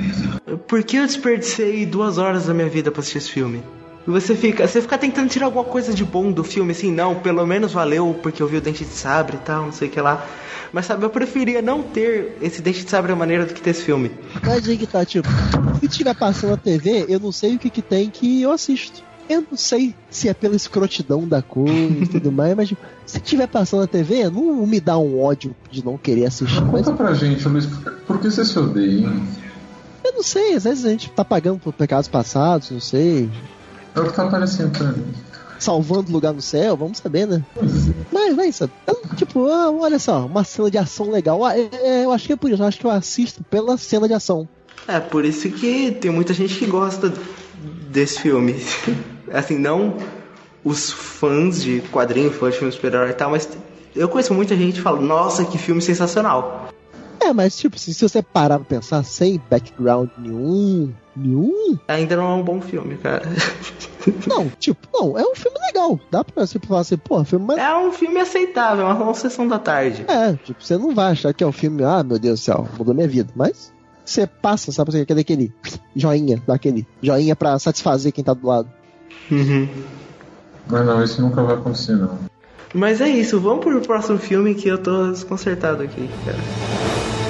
Por que eu desperdicei duas horas da minha vida pra assistir esse filme? E você fica, você fica tentando tirar alguma coisa de bom do filme, assim, não, pelo menos valeu porque eu vi o Dente de Sabre e tal, não sei o que lá. Mas sabe, eu preferia não ter esse Dente de Sabre à maneira do que ter esse filme. Mas aí que tá, tipo, se tiver passando na TV, eu não sei o que, que tem que eu assisto. Eu não sei se é pela escrotidão da coisa e tudo mais, mas tipo, se tiver passando na TV, não me dá um ódio de não querer assistir. Mas Conta pra gente, Luiz, por, por que você se odeia, hein? eu não sei, às vezes a gente tá pagando por pecados passados, não sei. É o que tá aparecendo pra mim. Salvando lugar no céu, vamos saber, né? Mas, vai, sabe? Então, tipo, ah, olha só, uma cena de ação legal. Ah, é- é, eu acho que é por isso, eu acho que eu assisto pela cena de ação. É, por isso que tem muita gente que gosta desse filme. Assim, não os fãs de quadrinhos, fãs de filmes super-herói e tal, mas eu conheço muita gente que fala, nossa, que filme sensacional. É, mas tipo, se, se você parar pra pensar sem background nenhum, nenhum, Ainda não é um bom filme, cara. não, tipo, não, é um filme legal. Dá pra você falar assim, pô, filme mais. É um filme aceitável, é uma sessão da tarde. É, tipo, você não vai achar que é um filme, ah, meu Deus do céu, mudou minha vida. Mas você passa, sabe, você aquele, aquele joinha, daquele joinha pra satisfazer quem tá do lado. Uhum. Mas não, isso nunca vai acontecer, não. Mas é isso, vamos pro próximo filme que eu tô desconcertado aqui, cara.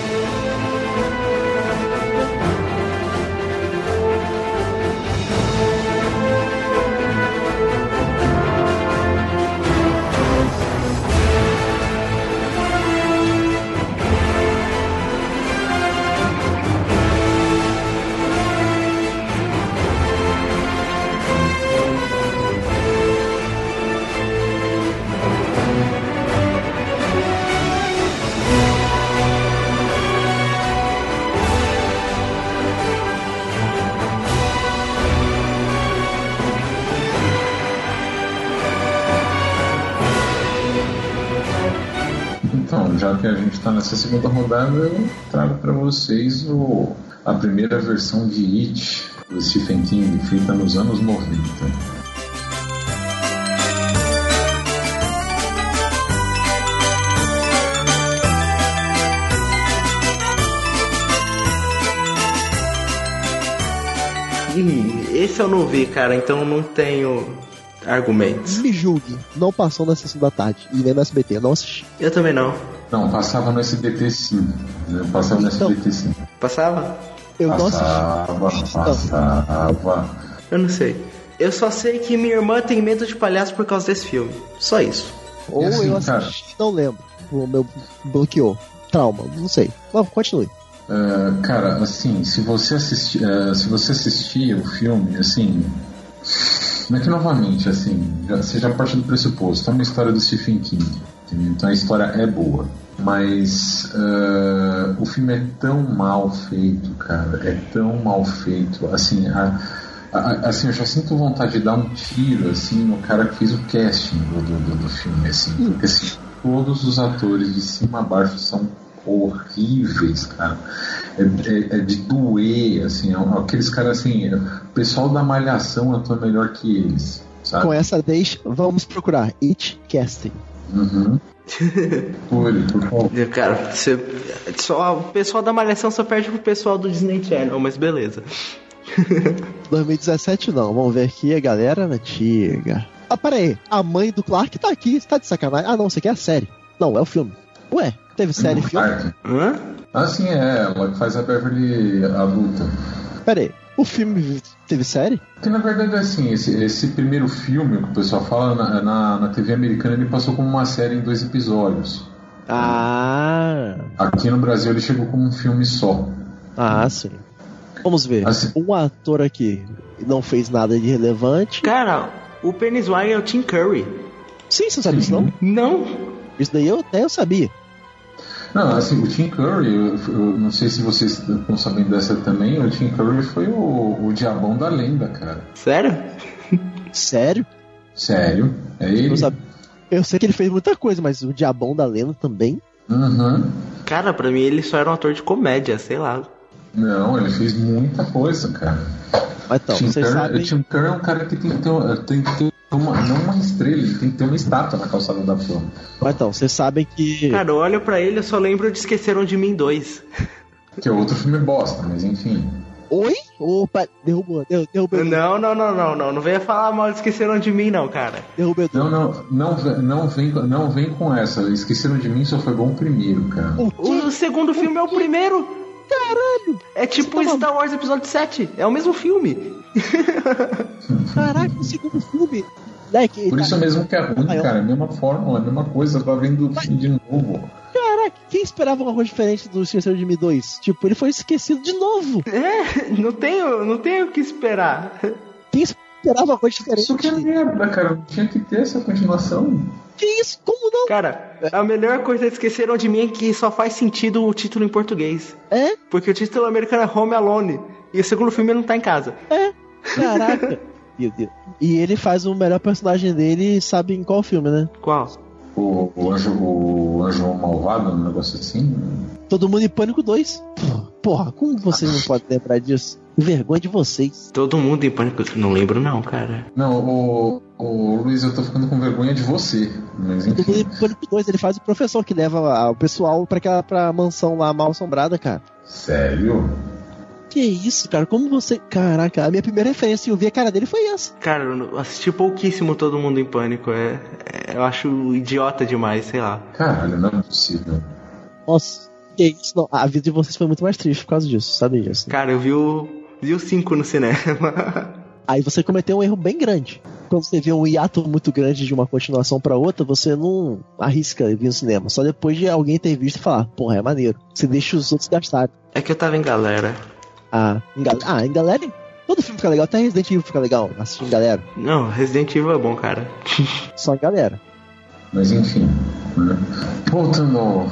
Tá nessa segunda rodada, eu trago pra vocês o, a primeira versão de It, do Stephen King, feita nos anos 90. Ih, esse eu não vi, cara, então não tenho argumentos. Me julgue, não passou na sessão da tarde e nem no SBT, não assisti. Eu também não. Não, passava no SBT sim. Passava no Então. SBT sim. Passava? Eu não assisti. Passava, passava. Eu não sei. Eu só sei que minha irmã tem medo de palhaço por causa desse filme. Só isso. Ou assim, eu cara? assisti, não lembro. O meu bloqueou. Trauma, não sei. Mas continue. É, cara, assim, se você assistir, é, se você assistir o filme, assim, não é que novamente, assim, já, você já parte do pressuposto, é uma história do Stephen King, entendeu? então a história é boa, mas é, o filme é tão mal feito, cara, é tão mal feito, assim, a- a- assim, eu já sinto vontade de dar um tiro, assim, no cara que fez o casting do, do, do- filme, assim. Porque, assim, todos os atores de cima a baixo são horríveis, cara. É, é- é de doer, assim, é aqueles caras, assim, o pessoal da malhação atua melhor que eles, sabe? Com essa deixa, vamos procurar It Casting. Uhum. Por, por favor. Cara, você, só, o pessoal da Malhação só perde pro pessoal do Disney Channel, mas beleza. 2017 não, vamos ver aqui a galera antiga. Ah, pera aí, a mãe do Clark tá aqui, você tá de sacanagem? Ah não, isso aqui é a série. Não, é o filme. Ué, teve série e filme? Clark. Hã? Ah, sim, é, ela que faz a Beverly adulta. Pera aí, o filme teve série? Que na verdade é assim, esse, esse primeiro filme que o pessoal fala na, na, na TV americana ele passou como uma série em dois episódios. Ah, Aqui no Brasil ele chegou como um filme só. ah, sim. Vamos ver. Assim- Um ator aqui não fez nada de relevante. Cara, o Pennywise é o Tim Curry. Sim, você sabe isso não? Não. Isso daí eu até eu sabia. Não, assim, o Tim Curry, eu, eu não sei se vocês estão sabendo dessa também, o Tim Curry foi o, o diabão da lenda, cara. Sério? Sério? Sério, é ele. Eu, sabe- eu sei que ele fez muita coisa, mas o Diabão da Lenda também. Uhum. Cara, pra mim ele só era um ator de comédia, sei lá. Não, ele fez muita coisa, cara. Mas então, Tim vocês Curry, sabem. Tim Curry é um cara que tem que ter, tem que ter uma, não uma estrela, ele tem que ter uma estátua na calçada da fama. Mas então, vocês sabem que. Cara, eu olho pra ele, eu só lembro de Esqueceram de Mim 2. Que é outro filme bosta, mas enfim. Oi? Opa, derrubou, derrubou, derrubou, Não, não, não, não, não. Não venha falar mal de Esqueceram de Mim, não, cara. derrubou. Não, não, não, não, vem, não vem com essa. Esqueceram de mim, só foi bom o primeiro, cara. O? O segundo filme é o primeiro. Caralho! É tipo tá Star Wars Episódio 7. É o mesmo filme. Caraca, o segundo filme. Leque, Por isso mesmo que é ruim, Maior. cara. É a mesma fórmula, a mesma coisa. Tá vendo o filme de novo. Caraca, quem esperava uma coisa diferente do Esqueceram de Mim 2? Tipo, ele foi esquecido de novo. É, não tenho, não tenho o que esperar. Quem esperava uma coisa diferente? Isso que é merda, cara. Tinha que ter essa continuação. Que isso? Como não? Cara, a melhor coisa que esqueceram de mim é que só faz sentido o título em português. É? Porque o título americano é Home Alone. E o segundo filme ele não tá em casa. É? Caraca. Meu Deus. E ele faz o melhor personagem dele, sabe em qual filme, né? Qual? O, o anjo, o anjo malvado, um negócio assim. Todo mundo em Pânico 2. Porra, como vocês não podem lembrar disso? Vergonha de vocês. Todo mundo em pânico. Não lembro, não, cara. Não, o, o Luiz, eu tô ficando com vergonha de você. Mas Todo mundo enfim. em Pânico 2, ele faz o professor que leva o pessoal pra aquela pra mansão lá mal assombrada, cara. Sério? Que isso, cara? Como você. Caraca, a minha primeira referência eu vi a cara dele foi essa. Cara, eu assisti pouquíssimo Todo Mundo em Pânico. É, é- eu acho idiota demais, sei lá. Caralho, não é possível. Nossa, que isso? Não, a vida de vocês foi muito mais triste por causa disso, sabe disso? Cara, eu vi o. Vi o 5 no cinema. Aí você cometeu um erro bem grande. Quando você vê um hiato muito grande de uma continuação pra outra, você não arrisca vir no cinema. Só depois de alguém ter visto e falar, porra, é maneiro. Você deixa os outros gastarem. é que eu tava em galera. Ah, em, gal ah, em galera. Todo filme fica legal, até Resident Evil fica legal assistir em galera. Não, Resident Evil é bom, cara. Só em galera. Mas enfim. Né? Voltando ao,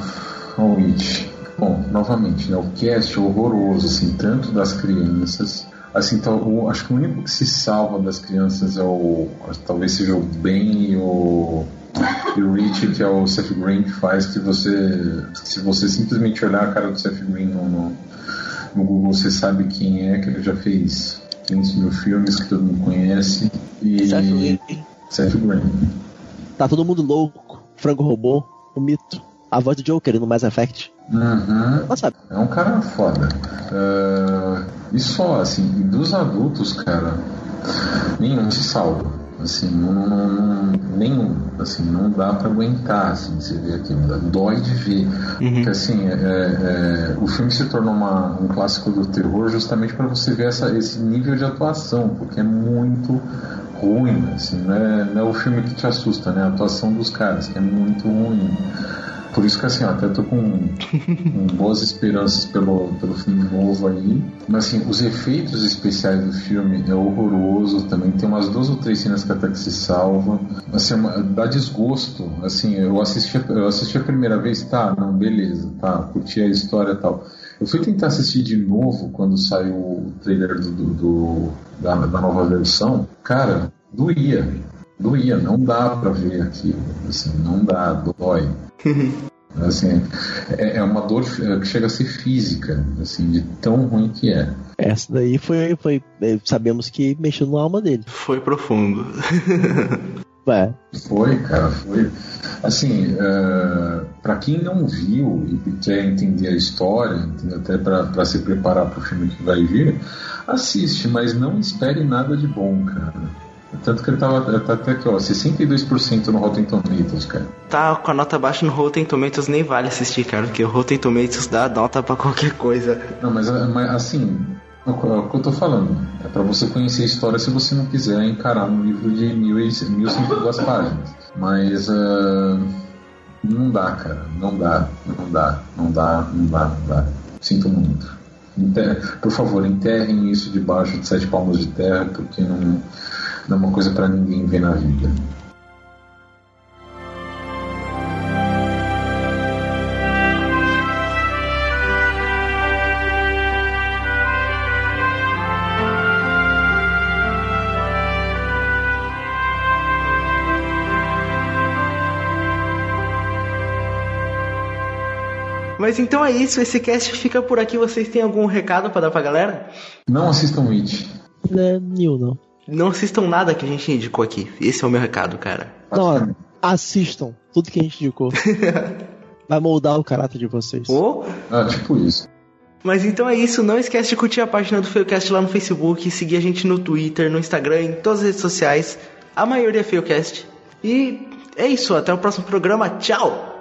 ao It. Bom, novamente, né? O cast é horroroso, assim, tanto das crianças. Assim, tal, o- acho que o único que se salva das crianças é o. Talvez seja o Ben e o. E o Rich, que é o Seth Green, que faz que você. Se você simplesmente olhar a cara do Seth Green no, no, no Google, você sabe quem é, que ele já fez 500 mil filmes que todo mundo conhece. E. Seth Green. Seth Green. Tá todo mundo louco. Frango robô, o mito. A voz do Joker no Mass Effect. Uhum. Nossa, É um cara foda. Ah, e só, assim, dos adultos, cara, nenhum se salva. Assim, não, não- nenhum. Assim, não dá pra aguentar, assim, você vê aquilo. Dói de ver. Porque, assim, é- é- o filme se tornou uma- um clássico do terror justamente para você ver essa, esse nível de atuação, porque é muito ruim, assim, não é, não é o filme que te assusta, né? A atuação dos caras, que é muito ruim. Por isso que assim, ó, até tô com, com boas esperanças pelo, pelo filme novo aí. Mas assim, os efeitos especiais do filme é horroroso. Também tem umas duas ou três cenas que até que se salva. Assim, uma- dá desgosto. Assim, eu assisti, eu assisti a primeira vez, tá, não, beleza, tá, curti a história e tal. Eu fui tentar assistir de novo quando saiu o trailer do, do- do- da, da nova versão. Cara, doía. Doía, não dá pra ver aquilo. Assim, não dá, dói. Assim, é, é uma dor é, que chega a ser física, assim, de tão ruim que é. Essa daí foi, foi. é, Sabemos que mexeu na alma dele. Foi profundo. É. Foi, cara, foi. Assim, uh, para quem não viu e quer entender a história, até para se preparar para o filme que vai vir, assiste, mas não espere nada de bom, cara. Tanto que ele tava tá até aqui, ó, 62% no Rotten Tomatoes, cara. Tá com a nota baixa no Rotten Tomatoes, nem vale assistir, cara, porque o Rotten Tomatoes dá nota pra qualquer coisa. Não, mas, mas assim, é o que eu tô falando. É para você conhecer a história se você não quiser encarar um livro de mil e- 1052 páginas. Mas ah, não dá, cara. Não dá, não dá, não dá, não dá, não dá. Sinto muito. Por favor, enterrem isso debaixo de sete palmos de terra, porque não, não é uma coisa para ninguém ver na vida. Mas então é isso, esse cast fica por aqui. Vocês têm algum recado pra dar pra galera? Não assistam It. Não é Neil, não. Não assistam nada que a gente indicou aqui. Esse é o meu recado, cara. Não, assistam tudo que a gente indicou. Vai moldar o caráter de vocês. Ou Ah, tipo isso. Mas então é isso, não esquece de curtir a página do Feocast lá no Facebook, seguir a gente no Twitter, no Instagram, em todas as redes sociais. A maioria é Feocast. E é isso, até o próximo programa, tchau!